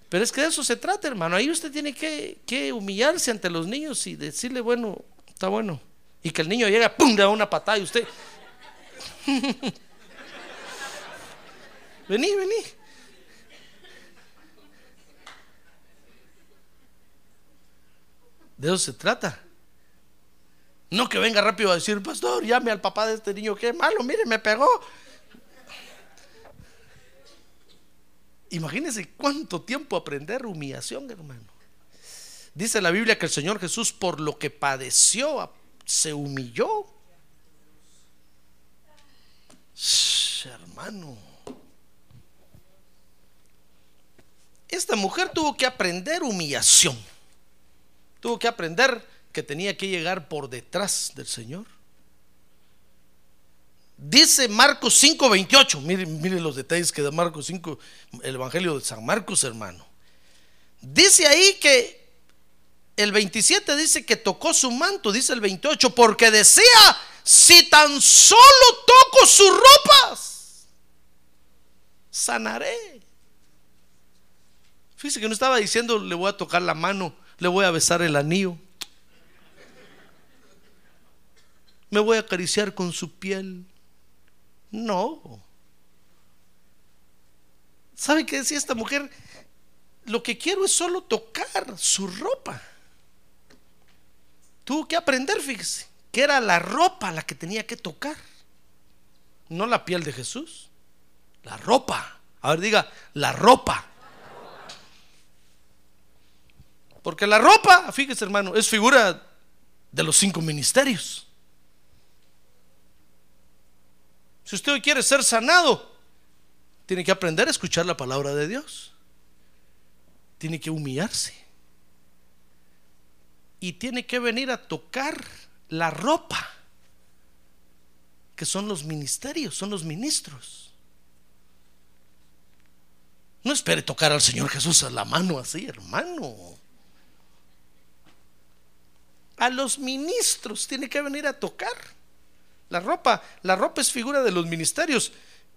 Pero es que de eso se trata, hermano. Ahí usted tiene que, que humillarse ante los niños y decirle, bueno, está bueno. Y que el niño llega, ¡pum! le da una patada y usted... vení, vení. De eso se trata. No que venga rápido a decir, pastor, llame al papá de este niño, qué malo, mire, me pegó. Imagínense cuánto tiempo aprender humillación, hermano. Dice la Biblia que el Señor Jesús por lo que padeció se humilló. Hermano. Esta mujer tuvo que aprender humillación. Tuvo que aprender que tenía que llegar por detrás del Señor. Dice Marcos 5:28. Miren, miren los detalles que da Marcos 5, el Evangelio de San Marcos, hermano. Dice ahí que el 27 dice que tocó su manto, dice el 28, porque decía, si tan solo toco sus ropas, sanaré. Fíjese que no estaba diciendo, le voy a tocar la mano, le voy a besar el anillo, me voy a acariciar con su piel. No. ¿Sabe qué decía esta mujer? Lo que quiero es solo tocar su ropa. Tuvo que aprender, fíjese, que era la ropa la que tenía que tocar. No la piel de Jesús, la ropa. A ver, diga, la ropa. Porque la ropa, fíjese hermano, es figura de los cinco ministerios. Si usted quiere ser sanado, tiene que aprender a escuchar la palabra de Dios. Tiene que humillarse. Y tiene que venir a tocar la ropa, que son los ministerios, son los ministros. No espere tocar al Señor Jesús a la mano así, hermano. A los ministros tiene que venir a tocar. La ropa, la ropa es figura de los ministerios.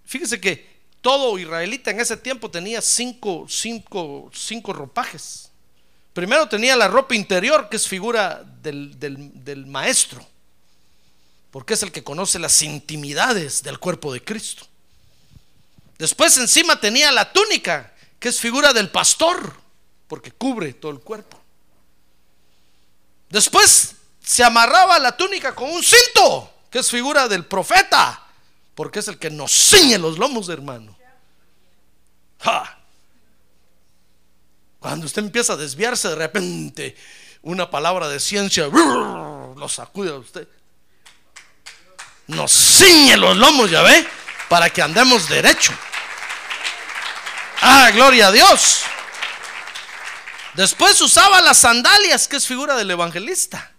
Fíjese que todo israelita en ese tiempo tenía cinco, cinco, cinco ropajes. Primero tenía la ropa interior, que es figura del, del maestro, porque es el que conoce las intimidades del cuerpo de Cristo. Después encima tenía la túnica, que es figura del pastor, porque cubre todo el cuerpo. Después se amarraba la túnica con un cinto que es figura del profeta, porque es el que nos ciñe los lomos, hermano. Cuando usted empieza a desviarse de repente, una palabra de ciencia lo sacude a usted. Nos ciñe los lomos, ya ve, para que andemos derecho. Ah, gloria a Dios. Después usaba las sandalias, que es figura del evangelista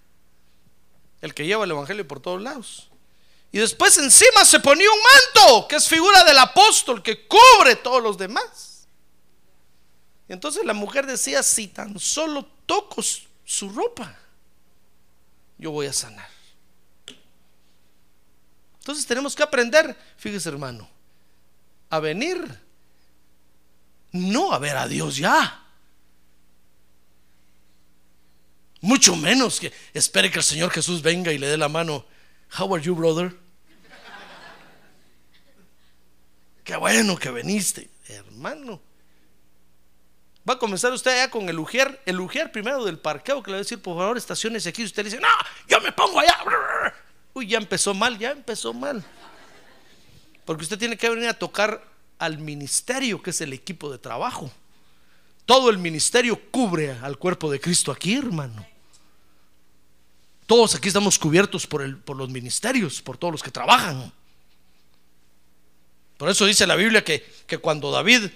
el que lleva el Evangelio por todos lados. Y después encima se ponía un manto, que es figura del apóstol, que cubre todos los demás. Y entonces la mujer decía, si tan solo toco su ropa, yo voy a sanar. Entonces tenemos que aprender, fíjese hermano, a venir, no a ver a Dios ya, Mucho menos que espere que el Señor Jesús venga y le dé la mano. How are you, brother? Qué bueno que viniste, hermano. Va a comenzar usted allá con el ujier, el ujier primero del parqueo que le va a decir, por favor, estaciones aquí. Usted le dice, no, yo me pongo allá. Uy, ya empezó mal, ya empezó mal. Porque usted tiene que venir a tocar al ministerio, que es el equipo de trabajo. Todo el ministerio cubre al cuerpo de Cristo aquí, hermano. Todos aquí estamos cubiertos por, el, por los ministerios, por todos los que trabajan. Por eso dice la Biblia que, que cuando David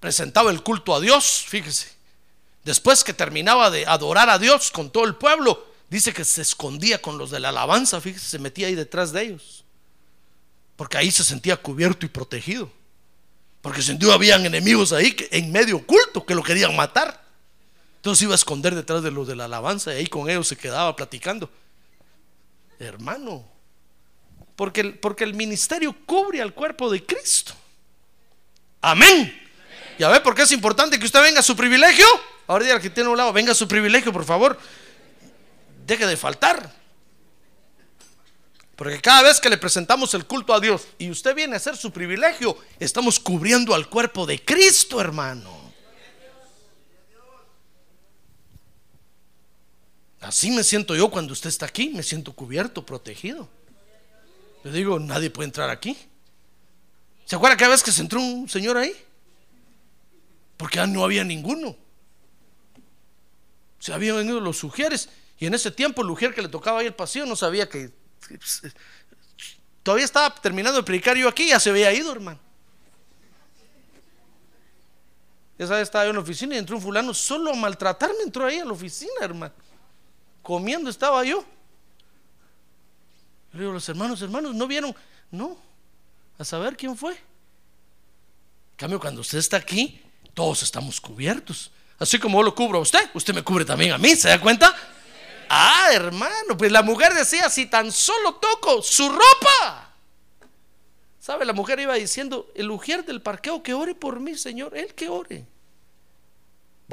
presentaba el culto a Dios, fíjese, después que terminaba de adorar a Dios con todo el pueblo, dice que se escondía con los de la alabanza, fíjese, se metía ahí detrás de ellos. Porque ahí se sentía cubierto y protegido. Porque sin duda habían enemigos ahí en medio oculto que lo querían matar. Entonces iba a esconder detrás de los de la alabanza y ahí con ellos se quedaba platicando. Hermano, porque el, porque el ministerio cubre al cuerpo de Cristo. Amén. ¿Ya ve por qué es importante que usted venga a su privilegio? Ahora diga que tiene un lado, venga a su privilegio, por favor. Deje de faltar. Porque cada vez que le presentamos el culto a Dios y usted viene a hacer su privilegio, estamos cubriendo al cuerpo de Cristo, hermano. Así me siento yo cuando usted está aquí, me siento cubierto, protegido. Le digo, nadie puede entrar aquí. ¿Se acuerda cada vez que se entró un señor ahí? Porque ya no había ninguno. Se habían venido los sugieres. Y en ese tiempo el ujier que le tocaba ahí el pasillo no sabía que... Todavía estaba terminando de predicar yo aquí, ya se había ido, hermano. Esa vez estaba yo en la oficina y entró un fulano solo a maltratarme, entró ahí a la oficina, hermano. Comiendo estaba yo. Le digo, los hermanos, hermanos, ¿no vieron? No. A saber quién fue. En cambio, cuando usted está aquí, todos estamos cubiertos. Así como yo lo cubro a usted, usted me cubre también a mí, ¿se da cuenta? Ah, hermano, pues la mujer decía, si tan solo toco su ropa. ¿Sabe? La mujer iba diciendo, el ujier del parqueo que ore por mí, Señor, él que ore.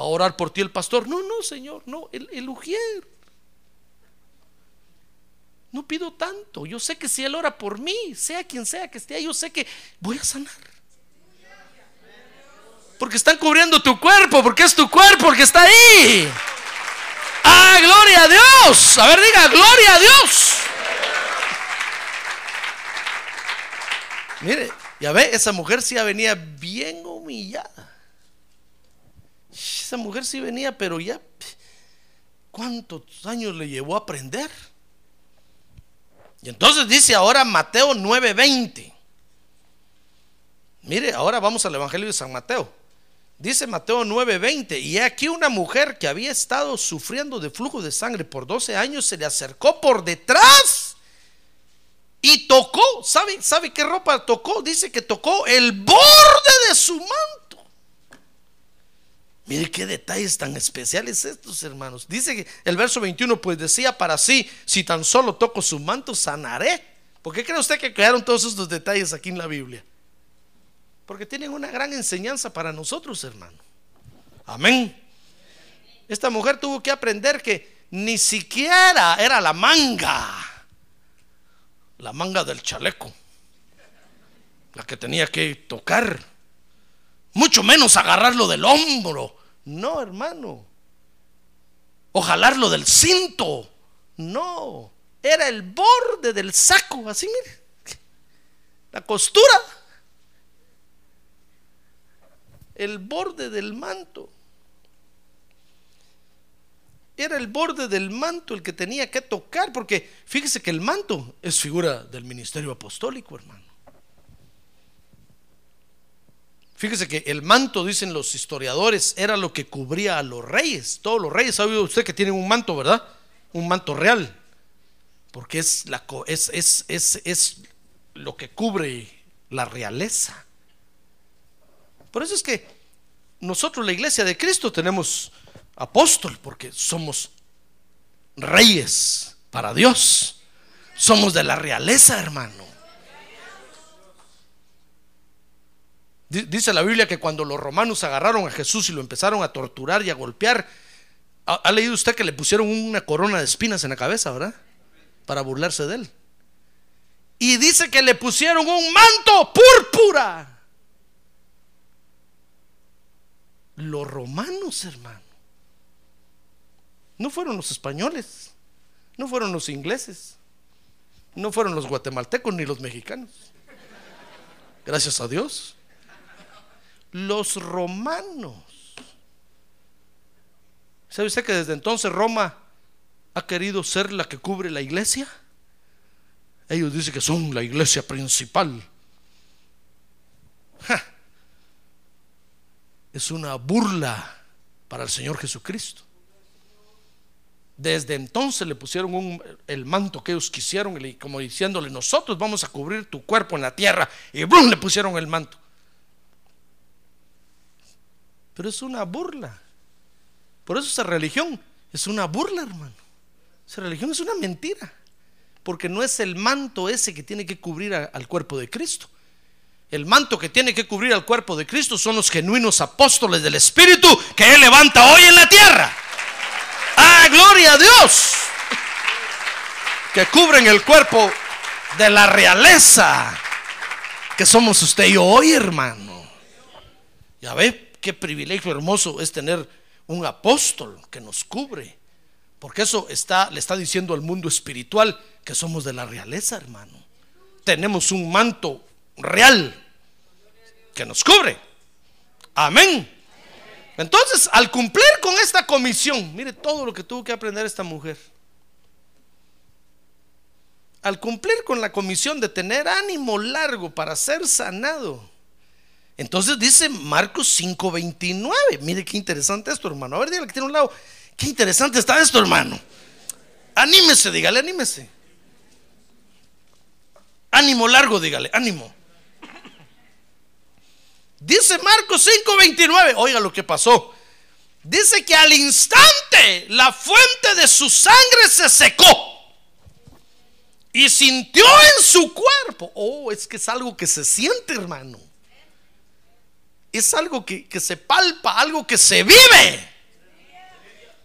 ¿Va a orar por ti el pastor? No, no, Señor, no, el, el ujier. No pido tanto. Yo sé que si Él ora por mí, sea quien sea que esté yo sé que voy a sanar. Porque están cubriendo tu cuerpo, porque es tu cuerpo el que está ahí. ¡Ah, gloria a Dios! A ver, diga, gloria a Dios. Mire, ya ve, esa mujer sí venía bien humillada. Esa mujer sí venía, pero ya, ¿cuántos años le llevó a aprender? Y entonces dice ahora Mateo 9:20. Mire, ahora vamos al Evangelio de San Mateo. Dice Mateo 9:20, y aquí una mujer que había estado sufriendo de flujo de sangre por 12 años se le acercó por detrás y tocó, ¿sabe, ¿sabe qué ropa tocó? Dice que tocó el borde de su manto. Mire qué detalles tan especiales estos, hermanos. Dice que el verso 21 pues decía para sí, si tan solo toco su manto, sanaré. ¿Por qué cree usted que quedaron todos estos detalles aquí en la Biblia? Porque tienen una gran enseñanza para nosotros, hermano. Amén. Esta mujer tuvo que aprender que ni siquiera era la manga, la manga del chaleco, la que tenía que tocar, mucho menos agarrarlo del hombro. No, hermano. O jalarlo del cinto. No. Era el borde del saco, así mire. La costura el borde del manto. Era el borde del manto el que tenía que tocar, porque fíjese que el manto es figura del ministerio apostólico, hermano. Fíjese que el manto, dicen los historiadores, era lo que cubría a los reyes. Todos los reyes, ¿sabe usted que tienen un manto, verdad? Un manto real. Porque es, la, es, es, es, es lo que cubre la realeza. Por eso es que nosotros, la iglesia de Cristo, tenemos apóstol, porque somos reyes para Dios. Somos de la realeza, hermano. Dice la Biblia que cuando los romanos agarraron a Jesús y lo empezaron a torturar y a golpear, ha, leído usted que le pusieron una corona de espinas en la cabeza, ¿verdad? Para burlarse de él. Y dice que le pusieron un manto púrpura. los romanos, hermano. No fueron los españoles, no fueron los ingleses, no fueron los guatemaltecos ni los mexicanos. Gracias a Dios. Los romanos. ¿Sabe usted que desde entonces Roma ha querido ser la que cubre la iglesia? Ellos dicen que son la iglesia principal es una burla para el Señor Jesucristo. Desde entonces le pusieron el manto que ellos quisieron, como diciéndole, nosotros vamos a cubrir tu cuerpo en la tierra. Y ¡brum! le pusieron el manto. Pero es una burla. Por eso esa religión es una burla, hermano. Esa religión es una mentira. Porque no es el manto ese que tiene que cubrir al cuerpo de Cristo. El manto que tiene que cubrir al cuerpo de Cristo son los genuinos apóstoles del Espíritu que Él levanta hoy en la tierra. ¡Ah, gloria a Dios! Que cubren el cuerpo de la realeza que somos usted y yo hoy, hermano. Ya ve qué privilegio hermoso es tener un apóstol que nos cubre. Porque eso está, le está diciendo al mundo espiritual que somos de la realeza, hermano. Tenemos un manto real que nos cubre. Amén. Entonces, al cumplir con esta comisión, mire todo lo que tuvo que aprender esta mujer. Al cumplir con la comisión de tener ánimo largo para ser sanado. Entonces dice Marcos 5:29. Mire qué interesante esto, hermano. A ver, dígale que tiene un lado. Qué interesante está esto, hermano. Anímese, dígale, anímese. Ánimo largo, dígale, ánimo. Dice Marcos 5:29, oiga lo que pasó. Dice que al instante la fuente de su sangre se secó y sintió en su cuerpo. Oh, es que es algo que se siente, hermano. Es algo que, que se palpa, algo que se vive.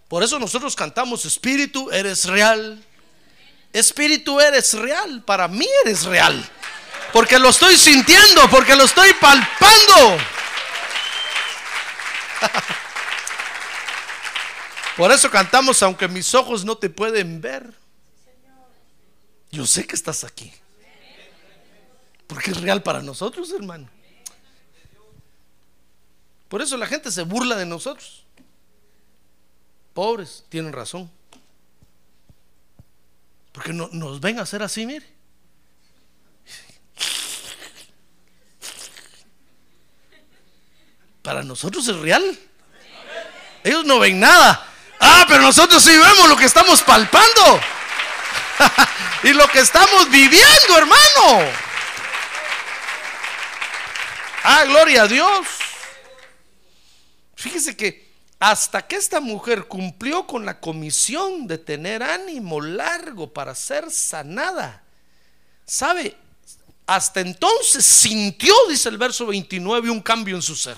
Por eso nosotros cantamos, Espíritu, eres real. Espíritu, eres real. Para mí eres real. Porque lo estoy sintiendo, porque lo estoy palpando. Por eso cantamos, aunque mis ojos no te pueden ver. Yo sé que estás aquí. Porque es real para nosotros, hermano. Por eso la gente se burla de nosotros. Pobres, tienen razón. Porque no, nos ven a hacer así, mire. Para nosotros es real. Ellos no ven nada. Ah, pero nosotros sí vemos lo que estamos palpando. y lo que estamos viviendo, hermano. Ah, gloria a Dios. Fíjese que hasta que esta mujer cumplió con la comisión de tener ánimo largo para ser sanada, ¿sabe? Hasta entonces sintió, dice el verso 29, un cambio en su ser.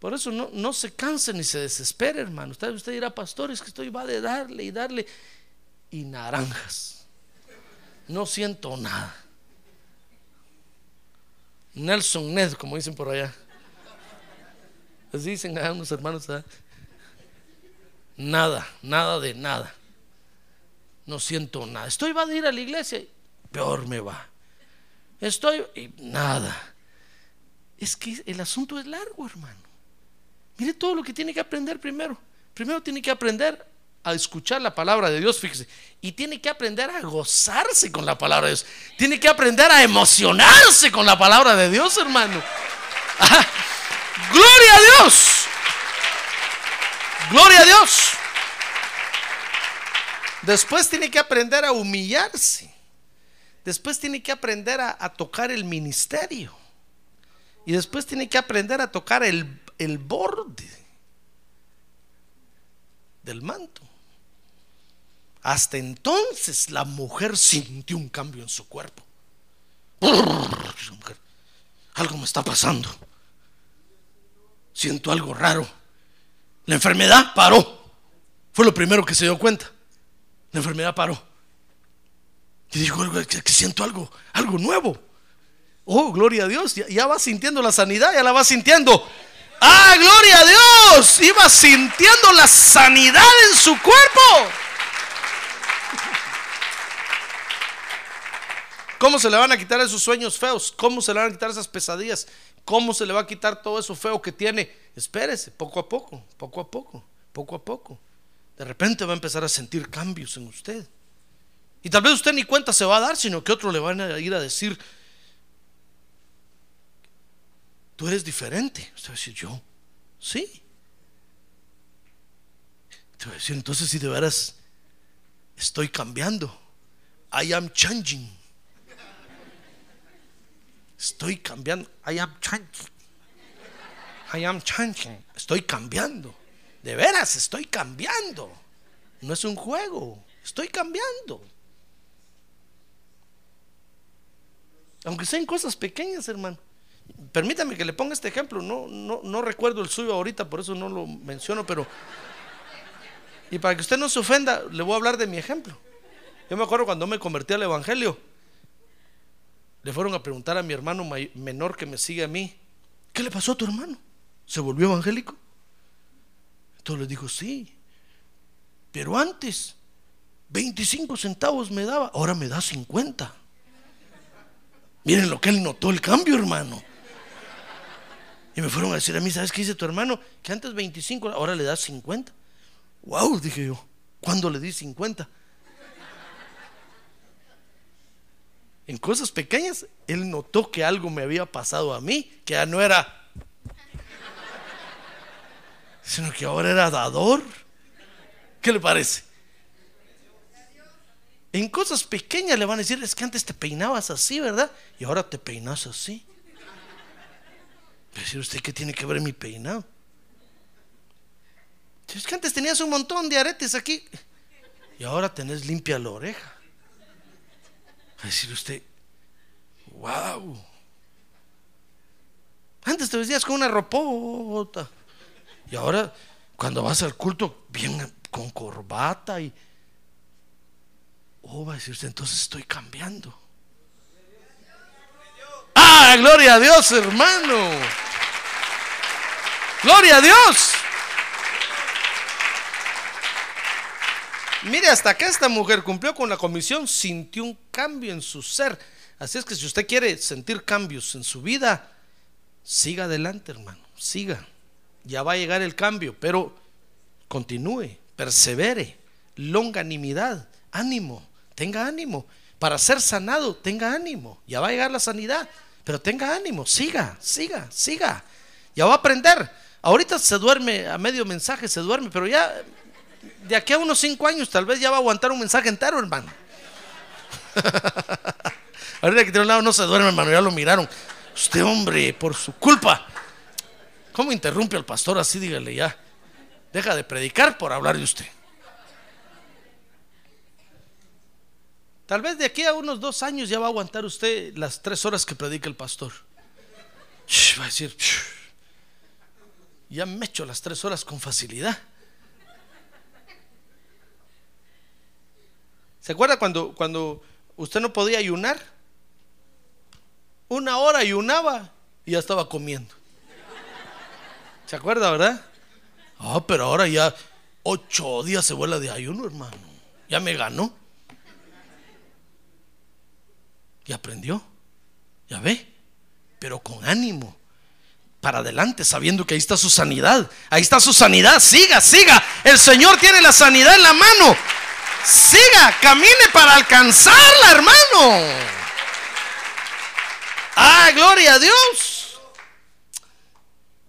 Por eso no, no se canse ni se desespere, hermano. Usted, usted dirá, pastor, es que estoy va de darle y darle. Y naranjas. No siento nada. Nelson Ned, como dicen por allá. Así dicen a hermanos. Nada, nada de nada. No siento nada. Estoy va de ir a la iglesia. Peor me va. Estoy y nada. Es que el asunto es largo, hermano. Mire todo lo que tiene que aprender primero. Primero tiene que aprender a escuchar la palabra de Dios, fíjese. Y tiene que aprender a gozarse con la palabra de Dios. Tiene que aprender a emocionarse con la palabra de Dios, hermano. Gloria a Dios. Gloria a Dios. Después tiene que aprender a humillarse. Después tiene que aprender a, tocar el ministerio. Y después tiene que aprender a tocar el, el borde del manto. Hasta entonces la mujer sintió un cambio en su cuerpo. Algo me está pasando. Siento algo raro. La enfermedad paró. Fue lo primero que se dio cuenta. La enfermedad paró. Y dijo que siento algo, algo nuevo. Oh, gloria a Dios. Ya, ya va sintiendo la sanidad, ya la va sintiendo. Ah, gloria a Dios. Iba sintiendo la sanidad en su cuerpo. ¿Cómo se le van a quitar esos sueños feos? ¿Cómo se le van a quitar esas pesadillas? ¿Cómo se le va a quitar todo eso feo que tiene? Espérese, poco a poco, poco a poco, poco a poco. De repente va a empezar a sentir cambios en usted. Y tal vez usted ni cuenta se va a dar, sino que otro le van a ir a decir, tú eres diferente. Usted va a decir, yo, sí. Te voy a decir, entonces si de veras estoy cambiando, I am changing. Estoy cambiando, I am changing. I am changing. Estoy cambiando. De veras, estoy cambiando. No es un juego, estoy cambiando. Aunque sean cosas pequeñas, hermano. Permítame que le ponga este ejemplo. No, no, no recuerdo el suyo ahorita, por eso no lo menciono, pero. Y para que usted no se ofenda, le voy a hablar de mi ejemplo. Yo me acuerdo cuando me convertí al Evangelio, le fueron a preguntar a mi hermano menor que me sigue a mí, ¿qué le pasó a tu hermano? ¿Se volvió evangélico? Entonces le dijo, sí, pero antes 25 centavos me daba, ahora me da 50. Miren lo que él notó el cambio, hermano. Y me fueron a decir a mí, ¿sabes qué dice tu hermano? Que antes 25, ahora le das 50. Wow, dije yo, ¿cuándo le di 50? En cosas pequeñas, él notó que algo me había pasado a mí, que ya no era, sino que ahora era dador. ¿Qué le parece? En cosas pequeñas le van a decir, es que antes te peinabas así, ¿verdad? Y ahora te peinas así. Decir usted qué tiene que ver mi peinado. Es que antes tenías un montón de aretes aquí y ahora tenés limpia la oreja. A decir usted, wow. Antes te vestías con una ropota y ahora cuando vas al culto bien con corbata y oh va a decir usted entonces estoy cambiando. Ah, gloria a Dios, hermano. Gloria a Dios. Mire, hasta que esta mujer cumplió con la comisión, sintió un cambio en su ser. Así es que si usted quiere sentir cambios en su vida, siga adelante, hermano, siga. Ya va a llegar el cambio, pero continúe, persevere, longanimidad, ánimo, tenga ánimo. Para ser sanado, tenga ánimo. Ya va a llegar la sanidad, pero tenga ánimo, siga, siga, siga. Ya va a aprender. Ahorita se duerme a medio mensaje, se duerme, pero ya de aquí a unos cinco años tal vez ya va a aguantar un mensaje entero, hermano. Ahorita que tiene un lado no se duerme, hermano, ya lo miraron. Usted, hombre, por su culpa. ¿Cómo interrumpe al pastor así? Dígale ya. Deja de predicar por hablar de usted. Tal vez de aquí a unos dos años ya va a aguantar usted las tres horas que predica el pastor. va a decir, ya me echo las tres horas con facilidad. ¿Se acuerda cuando, cuando usted no podía ayunar? Una hora ayunaba y ya estaba comiendo. ¿Se acuerda, verdad? Ah, pero ahora ya ocho días se vuela de ayuno, hermano. Ya me ganó. Y aprendió. Ya ve. Pero con ánimo. Para adelante, sabiendo que ahí está su sanidad. Ahí está su sanidad. Siga, siga. El Señor tiene la sanidad en la mano. Siga, camine para alcanzarla, hermano. Ah, gloria a Dios.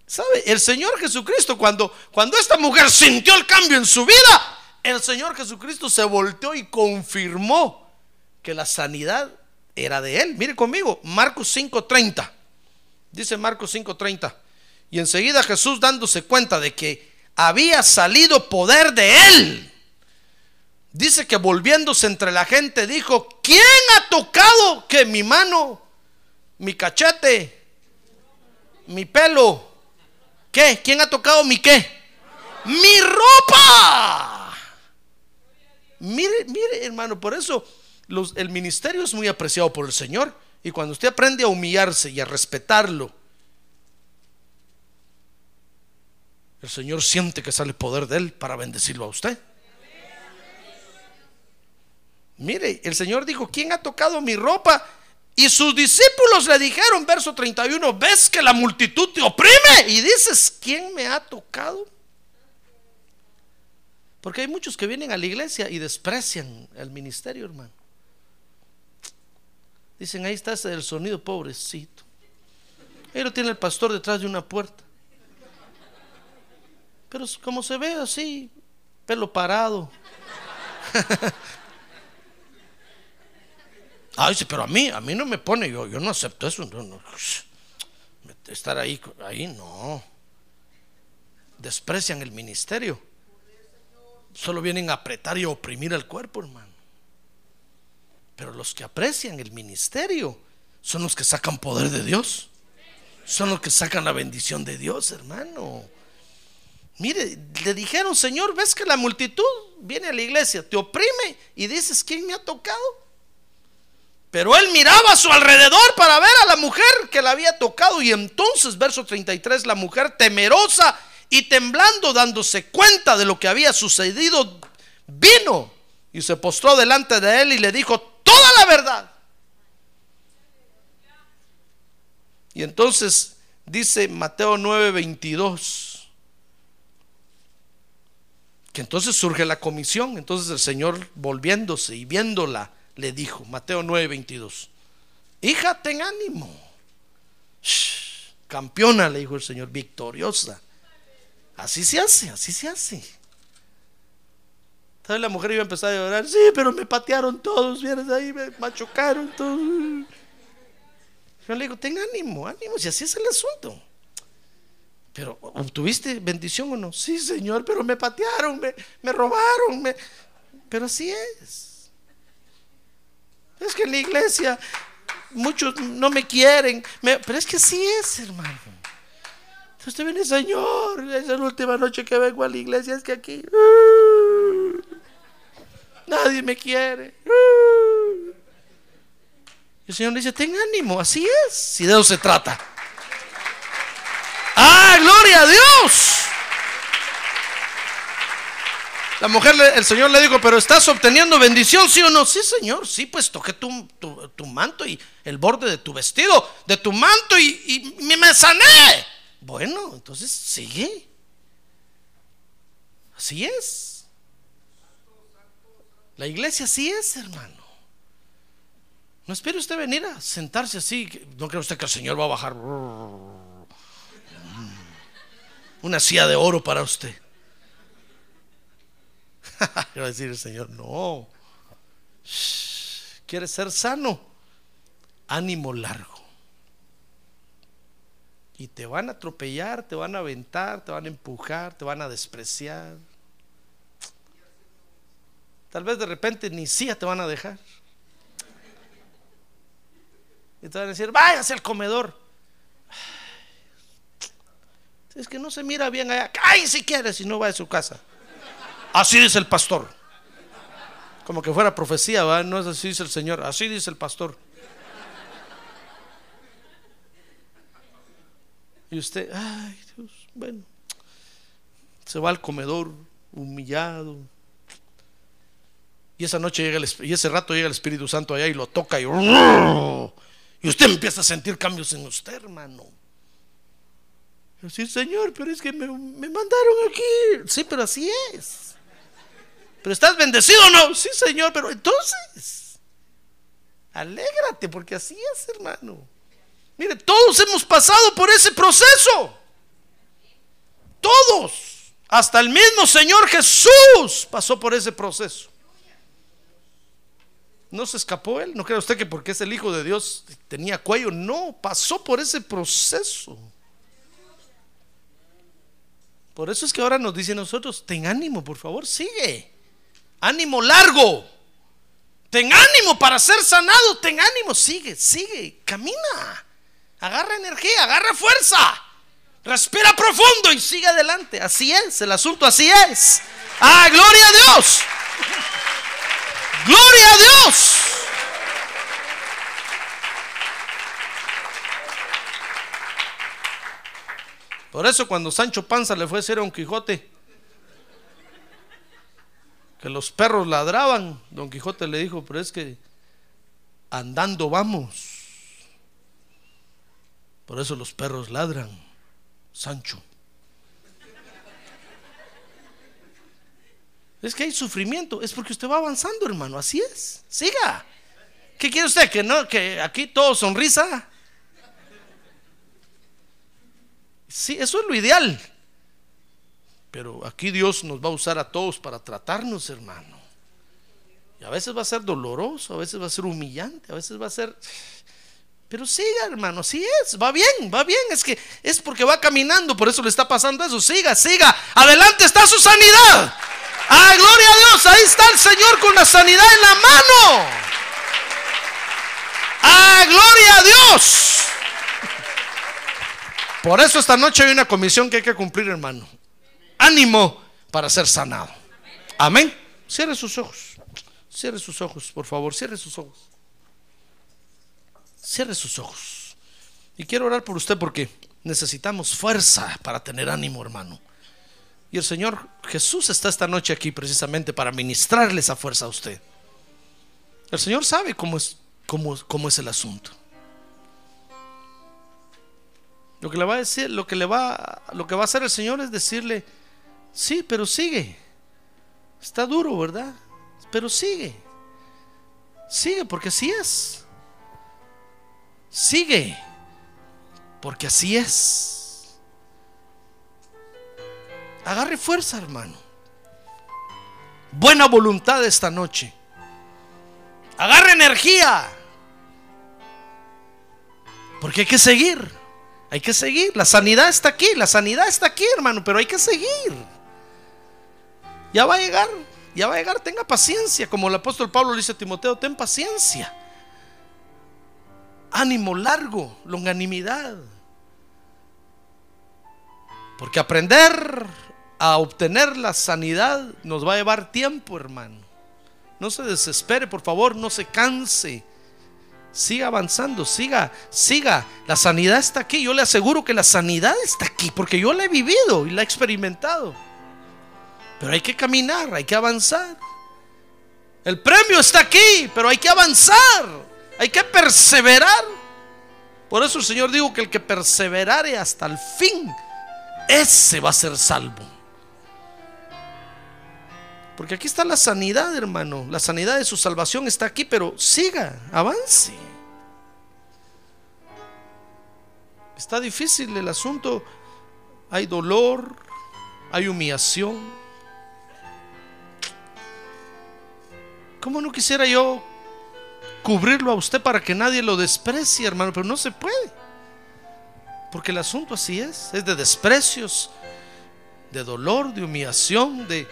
¿Sabe? El Señor Jesucristo, cuando, cuando esta mujer sintió el cambio en su vida, el Señor Jesucristo se volteó y confirmó que la sanidad era de él. Mire conmigo, Marcos 5:30. Dice Marcos 5:30. Y enseguida Jesús dándose cuenta de que había salido poder de él. Dice que volviéndose entre la gente dijo, ¿quién ha tocado que mi mano, mi cachete, mi pelo? ¿Qué? ¿Quién ha tocado mi qué? Mi ropa. Mire, mire hermano, por eso el ministerio es muy apreciado por el Señor. Y cuando usted aprende a humillarse y a respetarlo, el Señor siente que sale poder de él para bendecirlo a usted. Mire, el Señor dijo, ¿quién ha tocado mi ropa? Y sus discípulos le dijeron, verso 31, ¿ves que la multitud te oprime? Y dices, ¿quién me ha tocado? Porque hay muchos que vienen a la iglesia y desprecian el ministerio, hermano. Dicen, ahí está ese del sonido, pobrecito. Ahí lo tiene el pastor detrás de una puerta. Pero como se ve así, pelo parado. Ay, sí, pero a mí, a mí no me pone, yo, yo no acepto eso. Estar ahí, ahí no. Desprecian el ministerio. Solo vienen a apretar y a oprimir el cuerpo, hermano. Pero los que aprecian el ministerio son los que sacan poder de Dios. Son los que sacan la bendición de Dios, hermano. Mire, le dijeron, Señor, ves que la multitud viene a la iglesia, te oprime y dices, ¿quién me ha tocado? Pero él miraba a su alrededor para ver a la mujer que la había tocado. Y entonces, verso 33, la mujer temerosa y temblando, dándose cuenta de lo que había sucedido, vino y se postró delante de él y le dijo toda la verdad. Y entonces Dice Mateo 9:22. Que entonces surge la comisión. Entonces el Señor volviéndose y viéndola, le dijo, Mateo 9:22, hija, ten ánimo. Campeona, le dijo el Señor, victoriosa. Así se hace, así se hace. La mujer iba a empezar a llorar, sí, pero me patearon todos, vienes ahí, me machucaron todos. Yo le digo, ten ánimo, ánimo, si así es el asunto. Pero, ¿obtuviste bendición o no? Sí, Señor, pero me patearon, me, me robaron, me... pero así es. Es que en la iglesia muchos no me quieren, pero es que así es, hermano. Entonces usted viene, Señor, es la última noche que vengo a la iglesia, es que aquí nadie me quiere. Y el Señor le dice, ten ánimo, así es, si de eso se trata. ¡Ah, gloria a Dios! La mujer, el Señor le dijo, pero estás obteniendo bendición, ¿sí o no? Sí, Señor, sí, pues toqué tu, tu- manto y el borde de tu vestido, de tu manto y, y me- sané. Bueno, entonces sigue. Así es. La iglesia así es, hermano. No espere usted venir a sentarse así. No cree usted que el Señor va a bajar una silla de oro para usted. Va a decir el Señor, no. ¿Quieres ser sano? Ánimo largo. Y te van a atropellar, te van a aventar, te van a empujar, te van a despreciar. Tal vez de repente ni silla te van a dejar. Y te van a decir, váyase al comedor. Es que no se mira bien allá. ¡Ay, si quiere! Si no va a su casa. Así dice el pastor. Como que fuera profecía, ¿va? No es así dice el Señor. Así dice el pastor. Y usted, ay Dios, bueno. Se va al comedor humillado. Y esa noche llega el, y ese rato llega el Espíritu Santo allá y lo toca y, y usted empieza a sentir cambios en usted, hermano. Sí, Señor, pero es que me, me mandaron aquí. Sí, pero así es. Pero estás bendecido o no? Sí, Señor, pero entonces, alégrate porque así es, hermano. Mire, todos hemos pasado por ese proceso. Todos. Hasta el mismo Señor Jesús pasó por ese proceso. No se escapó él. No crea usted que porque es el Hijo de Dios tenía cuello. No, pasó por ese proceso. Por eso es que ahora nos dice nosotros, ten ánimo, por favor, sigue. Ánimo largo. Ten ánimo para ser sanado. Ten ánimo, sigue, sigue, camina. Agarra energía, agarra fuerza. Respira profundo y sigue adelante. Así es, el asunto así es. Ah, gloria a Dios. Gloria a Dios. Por eso cuando Sancho Panza le fue a decir a Don Quijote que los perros ladraban, Don Quijote le dijo, pero es que andando vamos. Por eso los perros ladran, Sancho. Es que hay sufrimiento, es porque usted va avanzando, hermano, así es. Siga. ¿Qué quiere usted? Que no, que aquí todo sonrisa. Sí, eso es lo ideal. Pero aquí Dios nos va a usar a todos para tratarnos, hermano. Y a veces va a ser doloroso, a veces va a ser humillante, a veces va a ser... Pero siga, hermano, sí es, va bien, va bien. Es que es porque va caminando, por eso le está pasando eso. Siga, siga. Adelante está su sanidad. Ah, gloria a Dios, ahí está el Señor con la sanidad en la mano. Ah, gloria a Dios. Por eso esta noche hay una comisión que hay que cumplir, hermano. Ánimo para ser sanado. Amén. Cierre sus ojos. Cierre sus ojos, por favor. Cierre sus ojos. Cierre sus ojos. Y quiero orar por usted porque necesitamos fuerza para tener ánimo, hermano. Y el Señor Jesús está esta noche aquí precisamente para ministrarle esa fuerza a usted. El Señor sabe cómo es, cómo, cómo es el asunto. Lo que le va a decir, lo que le va, lo que va a hacer el Señor es decirle, sí, pero sigue. Está duro, ¿verdad? Pero sigue. Sigue porque así es. Sigue porque así es. Agarre fuerza, hermano. Buena voluntad esta noche. Agarre energía. Porque hay que seguir. Hay que seguir. La sanidad está aquí. La sanidad está aquí, hermano. Pero hay que seguir. Ya va a llegar. Ya va a llegar. Tenga paciencia. Como el apóstol Pablo le dice a Timoteo, ten paciencia. Ánimo largo. Longanimidad. Porque aprender a obtener la sanidad nos va a llevar tiempo, hermano. No se desespere, por favor, no se canse. Siga avanzando, siga, siga. La sanidad está aquí. Yo le aseguro que la sanidad está aquí, porque yo la he vivido y la he experimentado. Pero hay que caminar, hay que avanzar. El premio está aquí, pero hay que avanzar. Hay que perseverar. Por eso el Señor dijo que el que perseverare hasta el fin, ese va a ser salvo. Porque aquí está la sanidad, hermano. La sanidad de su salvación está aquí, pero siga, avance. Está difícil el asunto. Hay dolor, hay humillación. ¿Cómo no quisiera yo cubrirlo a usted para que nadie lo desprecie, hermano? Pero no se puede. Porque el asunto así es. Es de desprecios, de dolor, de humillación, de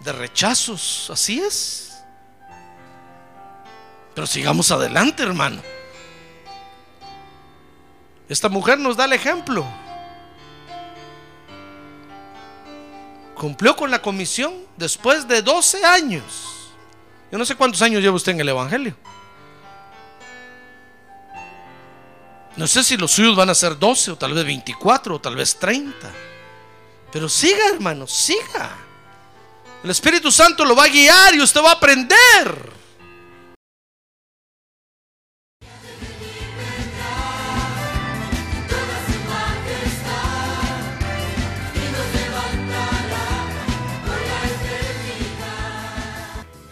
de rechazos. Así es. Pero sigamos adelante, hermano. Esta mujer nos da el ejemplo. Cumplió con la comisión después de 12 años. Yo no sé cuántos años lleva usted en el Evangelio. No sé si los suyos van a ser 12 o tal vez 24 o tal vez 30. Pero siga, hermano, siga. El Espíritu Santo lo va a guiar y usted va a aprender.